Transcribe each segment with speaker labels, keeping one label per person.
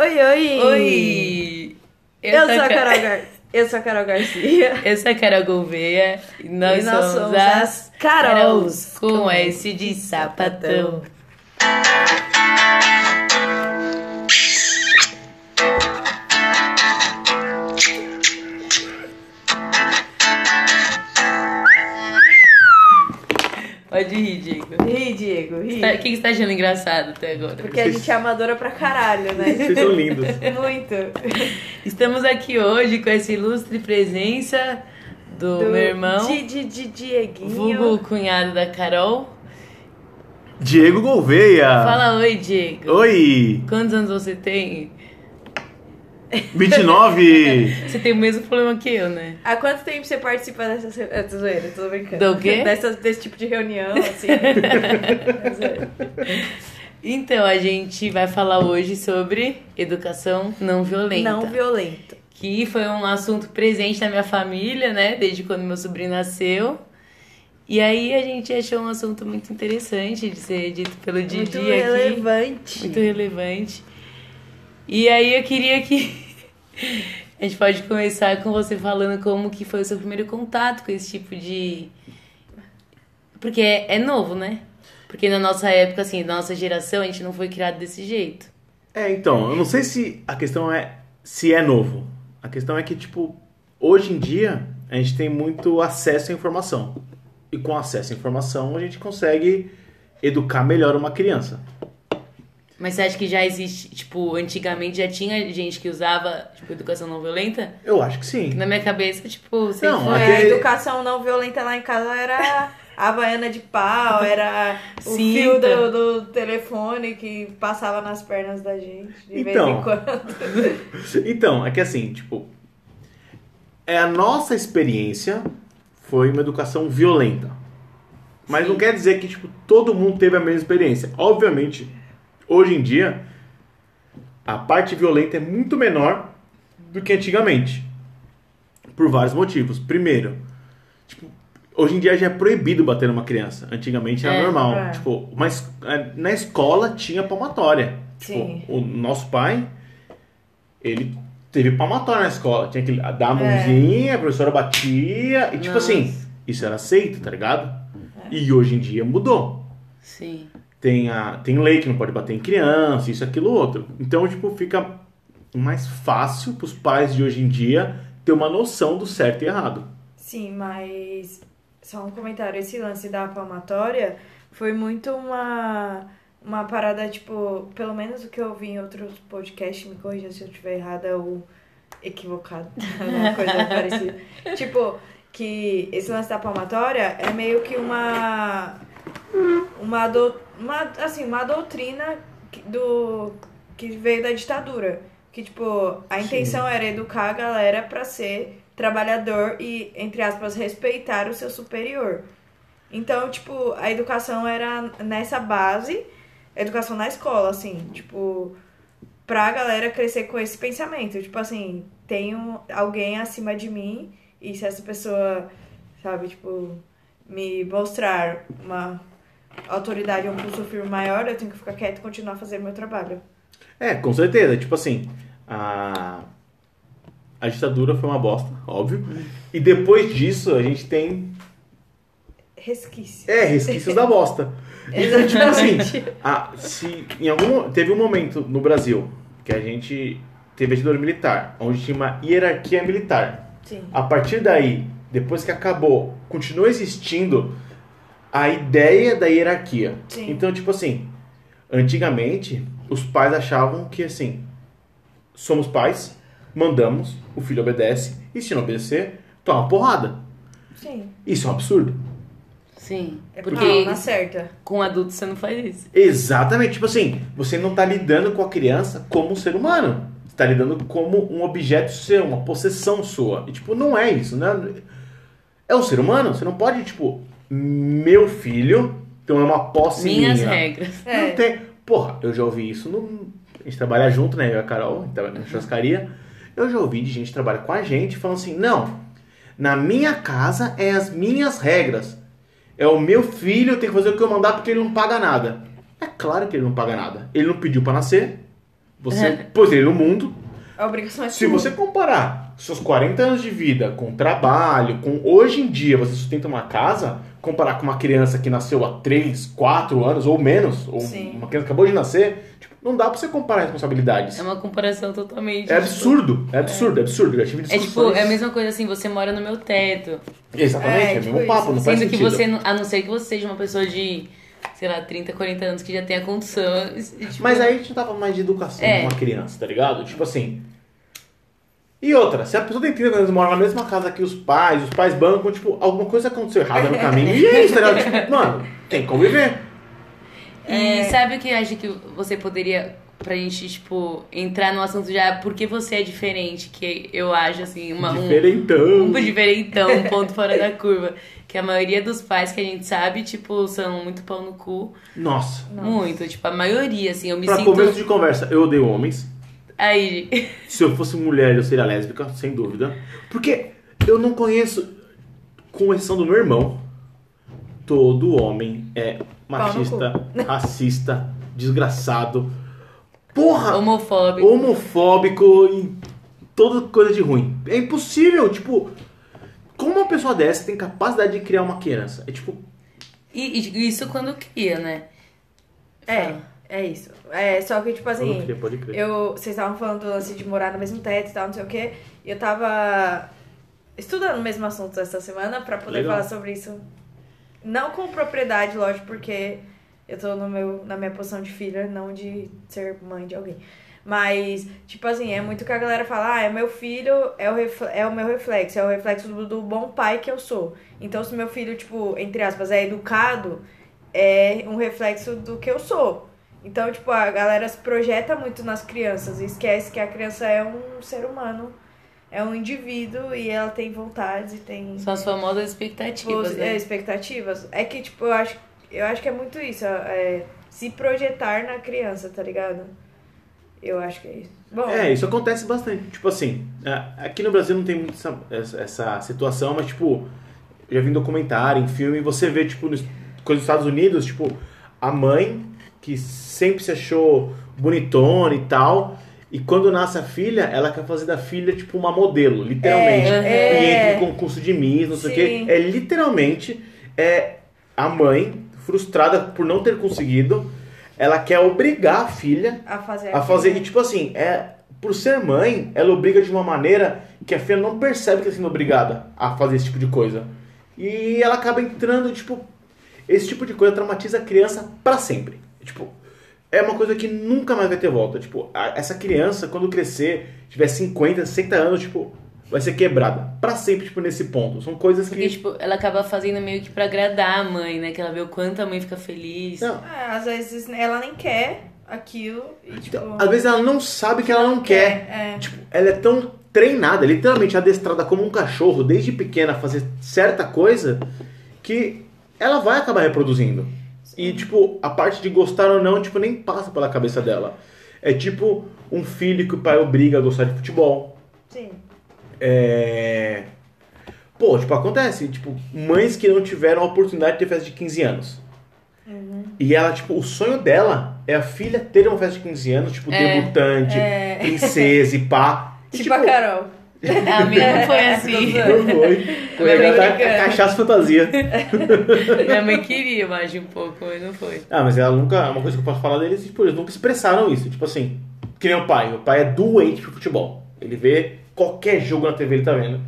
Speaker 1: Oi, oi!
Speaker 2: Oi!
Speaker 1: Eu, sou a
Speaker 2: Ca-
Speaker 1: Carol, Gar... Eu sou a Carol Garcia.
Speaker 2: Eu sou a Carol Gouveia e nós,
Speaker 1: E nós
Speaker 2: somos,
Speaker 1: somos
Speaker 2: as
Speaker 1: as Carols,
Speaker 2: com
Speaker 1: com
Speaker 2: S de sapatão. Pode rir, Diego,
Speaker 1: ri.
Speaker 2: O que você tá achando engraçado até agora?
Speaker 1: Porque a gente é amadora pra caralho, né?
Speaker 3: Vocês são lindos.
Speaker 1: Muito.
Speaker 2: Estamos aqui hoje com essa ilustre presença do, meu irmão,
Speaker 1: Di, di, di, Dieguinho.
Speaker 2: vulgo cunhado da Carol.
Speaker 3: Diego Gouveia.
Speaker 2: Fala oi, Diego.
Speaker 3: Oi.
Speaker 2: Quantos anos você tem?
Speaker 3: 29.
Speaker 2: Você tem o mesmo problema que eu, né?
Speaker 1: Há quanto tempo você participa dessas... É, tô zoeira, tô brincando.
Speaker 2: Do quê?
Speaker 1: Dessas, desse tipo de reunião, assim. É zoeira.
Speaker 2: Então, a gente vai falar hoje sobre educação não violenta.
Speaker 1: Não violento.
Speaker 2: Que foi um assunto presente na minha família, né? Desde quando meu sobrinho nasceu. E aí a gente achou um assunto muito interessante de ser dito pelo Didi
Speaker 1: Muito
Speaker 2: aqui.
Speaker 1: relevante.
Speaker 2: Muito relevante. E aí eu queria que a gente pode começar com você falando como que foi o seu primeiro contato com esse tipo de... Porque é, é novo, né? Porque na nossa época, assim, na nossa geração, a gente não foi criado desse jeito.
Speaker 3: É, então, eu não sei se a questão é se é novo. A questão é que, tipo, hoje em dia a gente tem muito acesso à informação. E com acesso à informação a gente consegue educar melhor uma criança.
Speaker 2: Mas você acha que já existe, tipo, antigamente já tinha gente que usava, tipo, educação não violenta?
Speaker 3: Eu acho que sim.
Speaker 2: Na minha cabeça, tipo, sempre
Speaker 3: Não,
Speaker 2: foi.
Speaker 1: É,
Speaker 3: Aquele-
Speaker 1: a educação não violenta lá em casa era a baiana de pau, era o
Speaker 2: Cinta.
Speaker 1: fio do, do telefone que passava nas pernas da gente de vez
Speaker 3: Então.
Speaker 1: em quando.
Speaker 3: Então, é que assim, tipo, é a nossa experiência foi uma educação violenta. Mas não quer dizer que tipo todo mundo teve a mesma experiência. Obviamente, hoje em dia a parte violenta é muito menor do que antigamente. Por vários motivos. Primeiro, tipo, hoje em dia já é proibido bater numa criança. Antigamente era
Speaker 2: É,
Speaker 3: normal.
Speaker 1: é.
Speaker 3: Tipo, mas é, na escola tinha palmatória.
Speaker 1: Sim.
Speaker 3: Tipo, o nosso pai ele teve palmatória na escola. Tinha que dar a
Speaker 1: É.
Speaker 3: mãozinha, a professora batia. E tipo
Speaker 2: Nossa.
Speaker 3: assim, isso era aceito, tá ligado? E hoje em dia mudou.
Speaker 2: Sim.
Speaker 3: Tem, a, tem lei que não pode bater em criança, isso, aquilo, outro. Então, tipo, fica mais fácil pros pais de hoje em dia ter uma noção do certo e errado.
Speaker 1: Sim, mas só um comentário. Esse lance da palmatória foi muito uma, uma parada, tipo, pelo menos o que eu vi em outros podcasts, me corrija se eu estiver errada ou equivocado, alguma coisa parecida. Tipo, que esse lance da palmatória é meio que uma. Uma, do, uma, assim, uma doutrina do, que veio da ditadura. Que, tipo, a
Speaker 3: Sim.
Speaker 1: intenção era educar a galera pra ser trabalhador e, entre aspas, respeitar o seu superior. Então, tipo, a educação era nessa base, educação na escola, assim, tipo, pra galera crescer com esse pensamento. Tipo assim, tenho alguém acima de mim e se essa pessoa, sabe, tipo, me mostrar uma autoridade ou um pulso firme maior, eu tenho que ficar quieto e continuar fazendo meu trabalho.
Speaker 3: É, com certeza. Tipo assim, a, a ditadura foi uma bosta, óbvio. E depois disso a gente tem
Speaker 1: Resquício.
Speaker 3: É, resquícios da bosta. Então, tipo assim, a- se em algum teve um momento no Brasil que a gente teve a ditadura militar, onde tinha uma hierarquia militar.
Speaker 1: Sim.
Speaker 3: A partir daí, depois que acabou, continua existindo a ideia da hierarquia.
Speaker 1: Sim.
Speaker 3: Então, tipo assim, antigamente os pais achavam que assim, somos pais, mandamos, o filho obedece e se não obedecer, toma porrada.
Speaker 1: Sim.
Speaker 3: Isso é um absurdo.
Speaker 2: Sim.
Speaker 1: É
Speaker 2: Porque
Speaker 1: porque na certa.
Speaker 2: com adulto você não faz isso.
Speaker 3: Exatamente, tipo assim, você não tá lidando com a criança como um ser humano. Você tá lidando como um objeto seu, uma possessão sua. E tipo, não é isso, né? É um ser humano, você não pode, tipo, meu filho, então é uma posse
Speaker 2: Minhas
Speaker 3: minha.
Speaker 2: regras.
Speaker 1: É.
Speaker 3: Não tem. Porra, eu já ouvi isso no. A gente trabalha junto, né? Eu e a Carol, a gente trabalha na churrascaria. Eu já ouvi de gente que trabalha com a gente falando assim: não, na minha casa é as minhas regras. É o meu filho, eu tenho que fazer o que eu mandar porque ele não paga nada. É claro que ele não paga nada. Ele não pediu pra nascer, Você pôs ele no mundo.
Speaker 1: A obrigação é
Speaker 3: Se você comparar seus 40 anos de vida com trabalho, com hoje em dia você sustenta uma casa, comparar com uma criança que nasceu há 3, 4 anos ou menos, ou
Speaker 1: Sim.
Speaker 3: uma criança que acabou de nascer, tipo, não dá pra você comparar responsabilidades.
Speaker 2: É uma comparação totalmente.
Speaker 3: É
Speaker 2: tipo,
Speaker 3: absurdo, é absurdo, é absurdo. Eu já tive
Speaker 2: É tipo, é a mesma coisa assim, você mora no meu teto.
Speaker 3: Exatamente,
Speaker 1: É,
Speaker 3: é, o
Speaker 1: tipo
Speaker 3: mesmo papo,
Speaker 1: isso.
Speaker 3: não faz
Speaker 2: Sendo que
Speaker 3: sentido.
Speaker 2: você, não- a não ser que você seja uma pessoa de, sei lá, 30, 40 anos que já tenha condição. e, tipo,
Speaker 3: Mas aí a gente não tava mais de educação
Speaker 2: É.
Speaker 3: com uma criança, tá ligado? Tipo assim. E outra, se a pessoa tem 30 anos e mora na mesma casa que os pais, os pais bancam, tipo, alguma coisa aconteceu errada no caminho. E é isso, tá ligado? Tipo, mano, tem que conviver.
Speaker 2: E
Speaker 1: É.
Speaker 2: sabe o que eu acho que você poderia, pra gente, tipo, entrar no assunto já, porque você é diferente, que eu acho, assim, uma, um,
Speaker 3: Diferentão.
Speaker 2: um diferentão, um ponto fora da curva. Que a maioria dos pais que a gente sabe, tipo, são muito pau no cu.
Speaker 3: Nossa.
Speaker 2: Muito, tipo, a maioria, assim, eu me
Speaker 3: Pra
Speaker 2: sinto...
Speaker 3: começo de conversa, eu odeio homens.
Speaker 2: Aí,
Speaker 3: Se eu fosse mulher, eu seria lésbica, sem dúvida. Porque eu não conheço, com exceção do meu irmão, todo homem é machista, racista, desgraçado. Porra!
Speaker 2: homofóbico.
Speaker 3: homofóbico e toda coisa de ruim. É impossível, tipo, como uma pessoa dessa tem capacidade de criar uma criança? É tipo,
Speaker 2: E, e isso quando cria, né?
Speaker 1: É, é isso. É, só que, tipo assim,
Speaker 3: pode crer.
Speaker 1: eu, vocês estavam falando do lance de morar no mesmo teto e tal, não sei o quê. E eu tava estudando o mesmo assunto essa semana pra poder
Speaker 3: Legal.
Speaker 1: falar sobre isso. Não com propriedade, lógico, porque eu tô no meu, na minha posição de filha, não de ser mãe de alguém. Mas, tipo assim, é muito que a galera fala, ah, é meu filho, é o, é o meu reflexo, é o reflexo do, do bom pai que eu sou. Então, se meu filho, tipo, entre aspas, é educado, é um reflexo do que eu sou. Então, tipo, a galera se projeta muito nas crianças e esquece que a criança é um ser humano, é um indivíduo e ela tem vontades e tem
Speaker 2: São as famosas expectativas,
Speaker 1: Tipo,
Speaker 2: né?
Speaker 1: é, expectativas. É que, tipo, eu acho, eu acho que é muito isso, é se projetar na criança, tá ligado? Eu acho que é isso. Bom,
Speaker 3: É, isso acontece bastante. Tipo assim, é, aqui no Brasil não tem muito essa, essa- situação, mas tipo, eu já vi em documentário, em filme, você vê, tipo, nos coisas dos Estados Unidos, tipo, a mãe que sempre se achou bonitona e tal, e quando nasce a filha, ela quer fazer da filha, tipo, uma modelo, literalmente.
Speaker 1: É,
Speaker 3: E
Speaker 1: é.
Speaker 3: entra em concurso de Miss, não sei o quê. É literalmente é a mãe, frustrada por não ter conseguido, ela quer obrigar a filha
Speaker 1: a fazer
Speaker 3: a fazer. E tipo assim, é, por ser mãe, ela obriga de uma maneira que a filha não percebe que está sendo obrigada a fazer esse tipo de coisa. E ela acaba entrando, tipo, esse tipo de coisa traumatiza a criança pra sempre. Tipo, é uma coisa que nunca mais vai ter volta. Tipo, a- essa criança, quando crescer, tiver 50, 60 anos, tipo, vai ser quebrada. Pra sempre, tipo, nesse ponto. São coisas
Speaker 2: Porque,
Speaker 3: que.
Speaker 2: tipo, ela acaba fazendo meio que pra agradar a mãe, né? Que ela vê o quanto a mãe fica feliz.
Speaker 3: Não,
Speaker 1: É, às vezes ela nem quer aquilo e, tipo...
Speaker 3: então, às vezes ela não sabe que ela não quer.
Speaker 1: É,
Speaker 3: Tipo, ela é tão treinada, literalmente adestrada como um cachorro desde pequena a fazer certa coisa que ela vai acabar reproduzindo. E, tipo, a parte de gostar ou não, tipo, nem passa pela cabeça dela. É tipo um filho que o pai obriga a gostar de futebol.
Speaker 1: sim.
Speaker 3: É... Pô, tipo, acontece. Tipo, mães que não tiveram a oportunidade de ter festa de 15 anos. E ela, tipo, o sonho dela é a filha ter uma festa de 15 anos, tipo,
Speaker 2: É,
Speaker 3: debutante,
Speaker 1: é.
Speaker 3: princesa e pá. E,
Speaker 1: Tipo, a Carol.
Speaker 2: A minha não foi assim.
Speaker 3: Não foi. Foi a
Speaker 2: brincando.
Speaker 3: cachaça fantasia.
Speaker 2: Minha mãe queria mais de um pouco, mas não foi.
Speaker 3: Ah, mas ela nunca. Uma coisa que eu posso falar deles, tipo, eles nunca expressaram isso. Tipo assim, que nem o pai. O pai é doente pro futebol. Ele vê qualquer jogo na TV, ele tá vendo.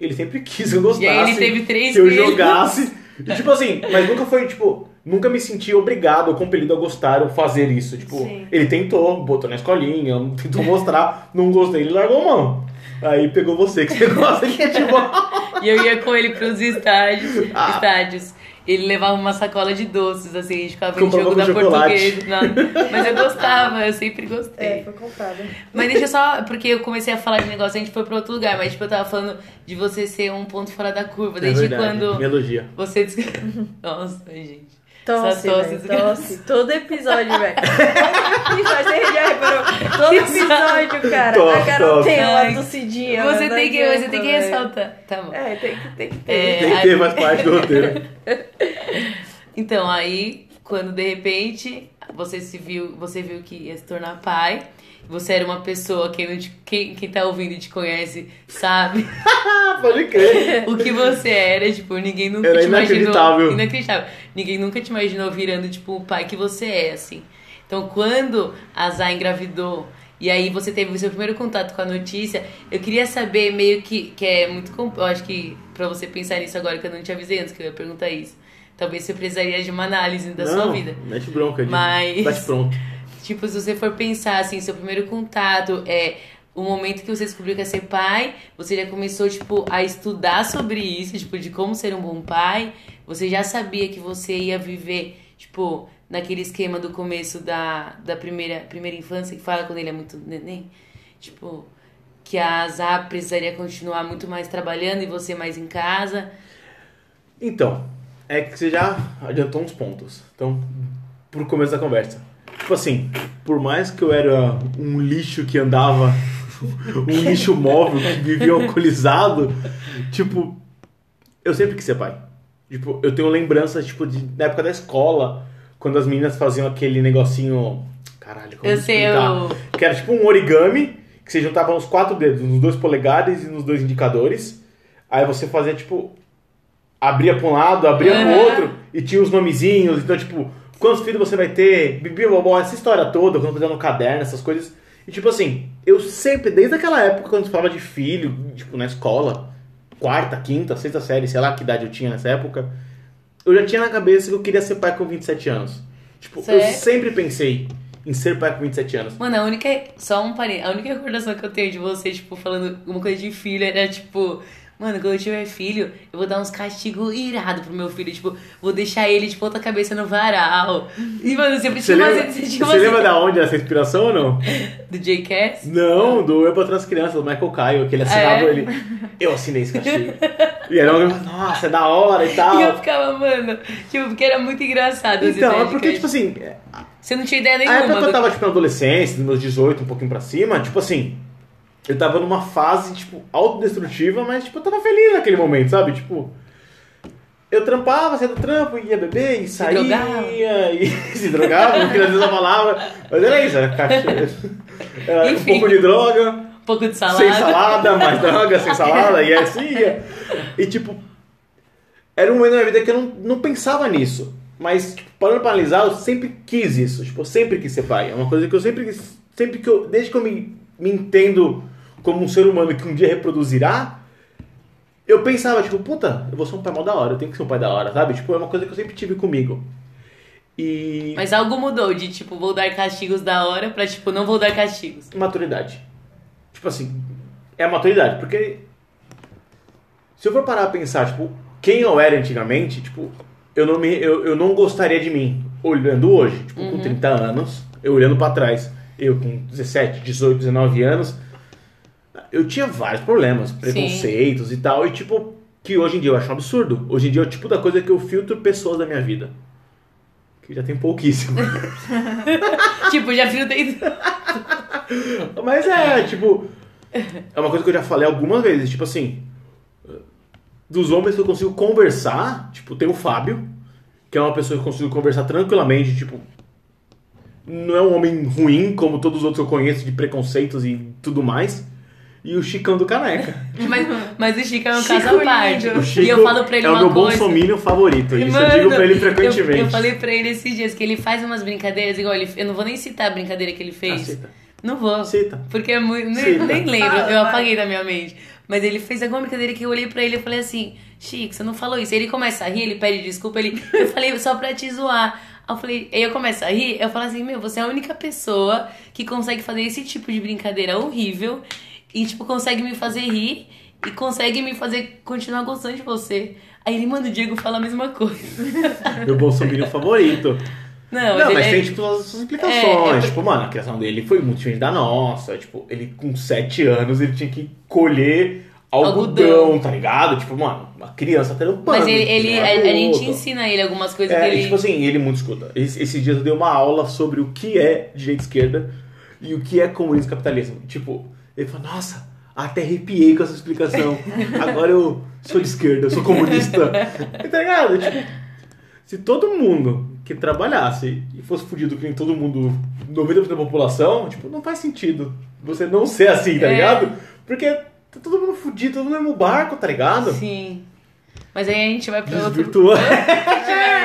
Speaker 3: Ele sempre quis que eu gostasse.
Speaker 2: E aí ele teve três
Speaker 3: Que eu
Speaker 2: filhos.
Speaker 3: jogasse. E, tipo assim, mas nunca foi, tipo. Nunca me senti obrigado ou compelido a gostar ou fazer isso. Tipo,
Speaker 1: Sim.
Speaker 3: ele tentou, botou na escolinha, tentou mostrar, não gostei, ele largou mão. Aí pegou você, que você gosta de futebol.
Speaker 2: E eu ia com ele pros estádios.
Speaker 3: Ah.
Speaker 2: estádios. Ele levava uma sacola de doces, assim, a gente ficava vendo jogo da portuguesa. Mas eu gostava, eu sempre gostei.
Speaker 1: É, foi comprada.
Speaker 2: Mas deixa eu só, porque eu comecei a falar de negócio, a gente foi pra outro lugar, mas tipo, eu tava falando de você ser um ponto fora da curva, desde
Speaker 3: é verdade,
Speaker 2: quando
Speaker 3: Me elogia.
Speaker 2: você. Nossa, gente.
Speaker 1: Tosse,
Speaker 2: tosse
Speaker 1: tosse. Todo episódio, velho. Todo episódio, você já reparou? Todo episódio, cara.
Speaker 3: Tosse,
Speaker 1: a
Speaker 3: tosse.
Speaker 1: tem uma tossidinha.
Speaker 2: Você tem que, você tem que ressaltar. Tá bom.
Speaker 1: É, tem que, tem que ter.
Speaker 2: É,
Speaker 3: Tem que ter mais parte do roteiro.
Speaker 2: Então, aí, quando de repente você se viu, você viu que ia se tornar pai, você era uma pessoa, quem, não te, quem, quem tá ouvindo e te conhece sabe
Speaker 3: pode crer.
Speaker 2: o que você era, tipo, ninguém nunca
Speaker 3: Era
Speaker 2: te imaginou.
Speaker 3: inacreditável.
Speaker 2: Inacreditável. Ninguém nunca te imaginou virando, tipo, o pai que você é, assim. Então, quando a Zá engravidou e aí você teve o seu primeiro contato com a notícia, eu queria saber meio que, que é muito, eu acho que pra você pensar nisso agora, que eu não te avisei antes que eu ia perguntar isso. Talvez você precisaria de uma análise da
Speaker 3: Não,
Speaker 2: sua vida.
Speaker 3: Mete bronca,
Speaker 2: Mas-
Speaker 3: Bate pronto.
Speaker 2: Tipo, se você for pensar, assim, seu primeiro contato é o momento que você descobriu que ia ser pai, você já começou, tipo, a estudar sobre isso, tipo, de como ser um bom pai. Você já sabia que você ia viver, tipo, naquele esquema do começo da, da primeira, primeira infância, que fala quando ele é muito neném. Tipo, que a Zá precisaria continuar muito mais trabalhando e você mais em casa.
Speaker 3: Então, é que você já adiantou uns pontos. Então, pro começo da conversa. Tipo assim, por mais que eu era um lixo que andava, um lixo móvel que vivia alcoolizado, tipo, eu sempre quis ser pai. Tipo, eu tenho lembranças, tipo, de, na época da escola, quando as meninas faziam aquele negocinho. Caralho, como
Speaker 2: Eu
Speaker 3: explicar?
Speaker 2: eu...
Speaker 3: Que era tipo um origami, que você juntava os quatro dedos, nos dois polegares e nos dois indicadores. Aí você fazia, tipo, abria pra um lado, abria pro
Speaker 2: Aham.
Speaker 3: outro, e tinha os nomezinhos. Então, tipo, quantos filhos você vai ter? Bibi, bobó, essa história toda, quando fazia no caderno, essas coisas. E, tipo assim, eu sempre, desde aquela época, quando se falava de filho, tipo, na escola, quarta, quinta, sexta série, sei lá que idade eu tinha nessa época, eu já tinha na cabeça que eu queria ser pai com 27 anos. Tipo, eu
Speaker 2: Sério?
Speaker 3: sempre pensei em ser pai com 27 anos.
Speaker 2: Mano, a única. Só um parênteses. A única recordação que eu tenho de você, tipo, falando uma coisa de filho era tipo. Mano, quando eu tiver filho, eu vou dar uns castigos irados pro meu filho. Tipo, vou deixar ele de ponta cabeça no varal. E, mano, sempre
Speaker 3: Você
Speaker 2: tinha
Speaker 3: lembra.
Speaker 2: Você
Speaker 3: você lembra da onde essa inspiração ou não?
Speaker 2: Do J.Cass?
Speaker 3: Não, do Eu Pra Trás Crianças, do Michael Caio, que ele assinava
Speaker 2: É?
Speaker 3: ele. Eu assinei esse castigo. e aí eu nossa, é da hora e tal.
Speaker 2: E eu ficava, mano, tipo, porque era muito engraçado. as
Speaker 3: Então, é porque, tipo assim,
Speaker 2: Você não tinha ideia
Speaker 3: a
Speaker 2: nenhuma.
Speaker 3: época que eu tava, tipo, na adolescência, dos meus 18, um pouquinho pra cima, tipo assim, eu tava numa fase, tipo, autodestrutiva, mas, tipo, eu tava feliz naquele momento, sabe? Tipo, eu trampava, saía do trampo, ia beber, e saía,
Speaker 2: drogava.
Speaker 3: e se drogava, não queria dizer a palavra, mas era isso, era caixa, era um pouco de droga,
Speaker 2: Um pouco de salada.
Speaker 3: sem salada, mais droga, sem salada, e assim ia. E tipo, era um momento da minha vida que eu não, não pensava nisso. Mas, tipo, parando pra analisar, eu sempre quis isso. Tipo, eu sempre quis ser pai. É uma coisa que eu sempre quis. Sempre que eu. Desde que eu me, me entendo como um ser humano que um dia reproduzirá, eu pensava, tipo, puta, eu vou ser um pai mó da hora, eu tenho que ser um pai da hora, sabe? Tipo, é uma coisa que eu sempre tive comigo. E.
Speaker 2: Mas algo mudou de, tipo, vou dar castigos da hora pra, tipo, não vou dar castigos.
Speaker 3: maturidade. Tipo assim, é a maturidade, porque se eu for parar a pensar, tipo, quem eu era antigamente, tipo, eu não me eu, eu não gostaria de mim olhando hoje, tipo, com 30 anos, eu olhando pra trás, eu com 17, 18, 19 anos, eu tinha vários problemas, preconceitos e tal, e tipo, que hoje em dia eu acho um absurdo. Hoje em dia é o tipo da coisa que eu filtro pessoas da minha vida. Que já tem pouquíssimo.
Speaker 2: tipo, já dentro.
Speaker 3: Mas é, tipo. É uma coisa que eu já falei algumas vezes, tipo assim. Dos homens que eu consigo conversar, tipo, tem o Fábio, que é uma pessoa que eu consigo conversar tranquilamente, tipo. Não é um homem ruim, como todos os outros que eu conheço, de preconceitos e tudo mais. E o Chicão do Caneca.
Speaker 2: Mas, mas o Chico é um
Speaker 1: Chico
Speaker 2: caso à parte.
Speaker 1: lindo.
Speaker 3: O Chico
Speaker 2: e eu falo pra ele
Speaker 3: é o meu
Speaker 2: coisa.
Speaker 3: bolsominion favorito. Isso
Speaker 2: Mano,
Speaker 3: eu digo pra ele
Speaker 2: eu-
Speaker 3: frequentemente.
Speaker 2: Eu, falei pra ele esses dias que ele faz umas brincadeiras, igual ele. Eu não vou nem citar a brincadeira que ele fez.
Speaker 3: Ah, cita.
Speaker 2: Não vou.
Speaker 3: Cita.
Speaker 2: Porque é muito. Nem, nem lembro, eu
Speaker 1: vai.
Speaker 2: apaguei da minha mente. Mas ele fez alguma brincadeira que eu olhei pra ele e falei assim: Chico, você não falou isso. Aí ele começa a rir, ele pede desculpa, ele. Eu falei só pra te zoar. Aí eu falei, aí eu começo a rir, eu falo assim, meu, você é a única pessoa que consegue fazer esse tipo de brincadeira horrível e, tipo, consegue me fazer rir e consegue me fazer continuar gostando de você. Aí ele, mano, o Diego fala a mesma coisa.
Speaker 3: Meu bolsominion favorito.
Speaker 2: Não,
Speaker 3: Não, mas
Speaker 2: é-
Speaker 3: tem, tipo, as suas implicações.
Speaker 2: É, é-
Speaker 3: Tipo, mano, a criação dele foi muito diferente da nossa. Tipo, ele com 7 anos, ele tinha que colher algodão,
Speaker 2: Algodão.
Speaker 3: tá ligado? Tipo, mano, uma criança trampando.
Speaker 2: Mas ele, ele- a, a gente ensina ele algumas coisas
Speaker 3: É,
Speaker 2: que ele.
Speaker 3: tipo assim, ele muito escuta. Esse- Esses dias eu dei uma aula sobre o que é direita e esquerda e o que é comunismo e capitalismo. Tipo, ele falou, nossa, até arrepiei com essa explicação. Agora eu sou de esquerda, eu sou comunista. tá ligado? Tipo, se todo mundo que trabalhasse e fosse fudido que nem todo mundo, 90% da população, tipo, não faz sentido você não ser assim, tá
Speaker 2: É.
Speaker 3: ligado? Porque tá todo mundo fudido, todo mundo no mesmo barco, tá ligado?
Speaker 2: Sim. Mas aí a gente vai pra outro.
Speaker 3: Desvirtua.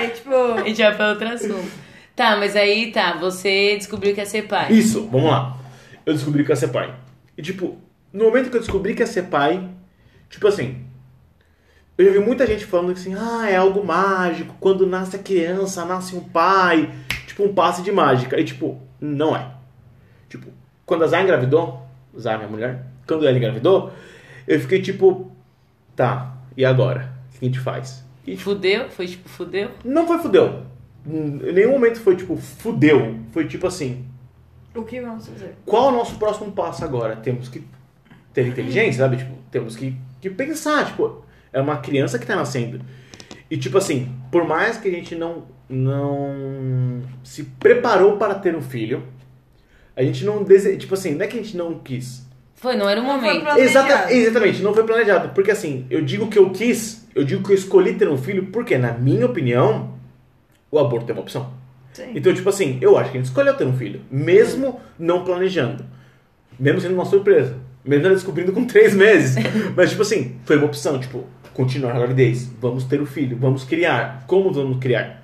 Speaker 1: É, tipo.
Speaker 2: A gente vai pra outro assunto. Tá, mas aí tá, você descobriu que ia ser pai.
Speaker 3: Isso, vamos lá. Eu descobri que ia ser pai. E tipo, no momento que eu descobri que ia ser pai, tipo assim, eu já vi muita gente falando que assim, ah, é algo mágico, quando nasce a criança, nasce um pai, tipo um passe de mágica. E tipo, não é. Tipo, quando a Zay engravidou, Zay, minha mulher, quando ela engravidou, eu fiquei tipo, tá, e agora? O que a gente faz? E tipo,
Speaker 2: Fudeu? Foi tipo, fudeu?
Speaker 3: não foi fudeu. Em nenhum momento foi tipo, fudeu. Foi tipo assim,
Speaker 1: O que vamos fazer?
Speaker 3: qual é o nosso próximo passo agora? Temos que ter inteligência, sabe? Tipo, temos que, que pensar, tipo, é uma criança que tá nascendo. E tipo assim, por mais que a gente não não se preparou para ter um filho, a gente não dese... tipo assim, não é que a gente não quis.
Speaker 2: Foi, não era o momento.
Speaker 1: Planejado.
Speaker 3: Exata, exatamente, não foi planejado, porque assim, eu digo que eu quis, eu digo que eu escolhi ter um filho porque na minha opinião, o aborto é uma opção.
Speaker 1: Sim.
Speaker 3: Então, tipo assim, eu acho que a gente escolheu ter um filho, mesmo não planejando. Mesmo sendo uma surpresa. Mesmo ela descobrindo com três meses. Mas, tipo assim, foi uma opção, tipo, continuar a gravidez. Vamos ter o filho, vamos criar. Como vamos criar?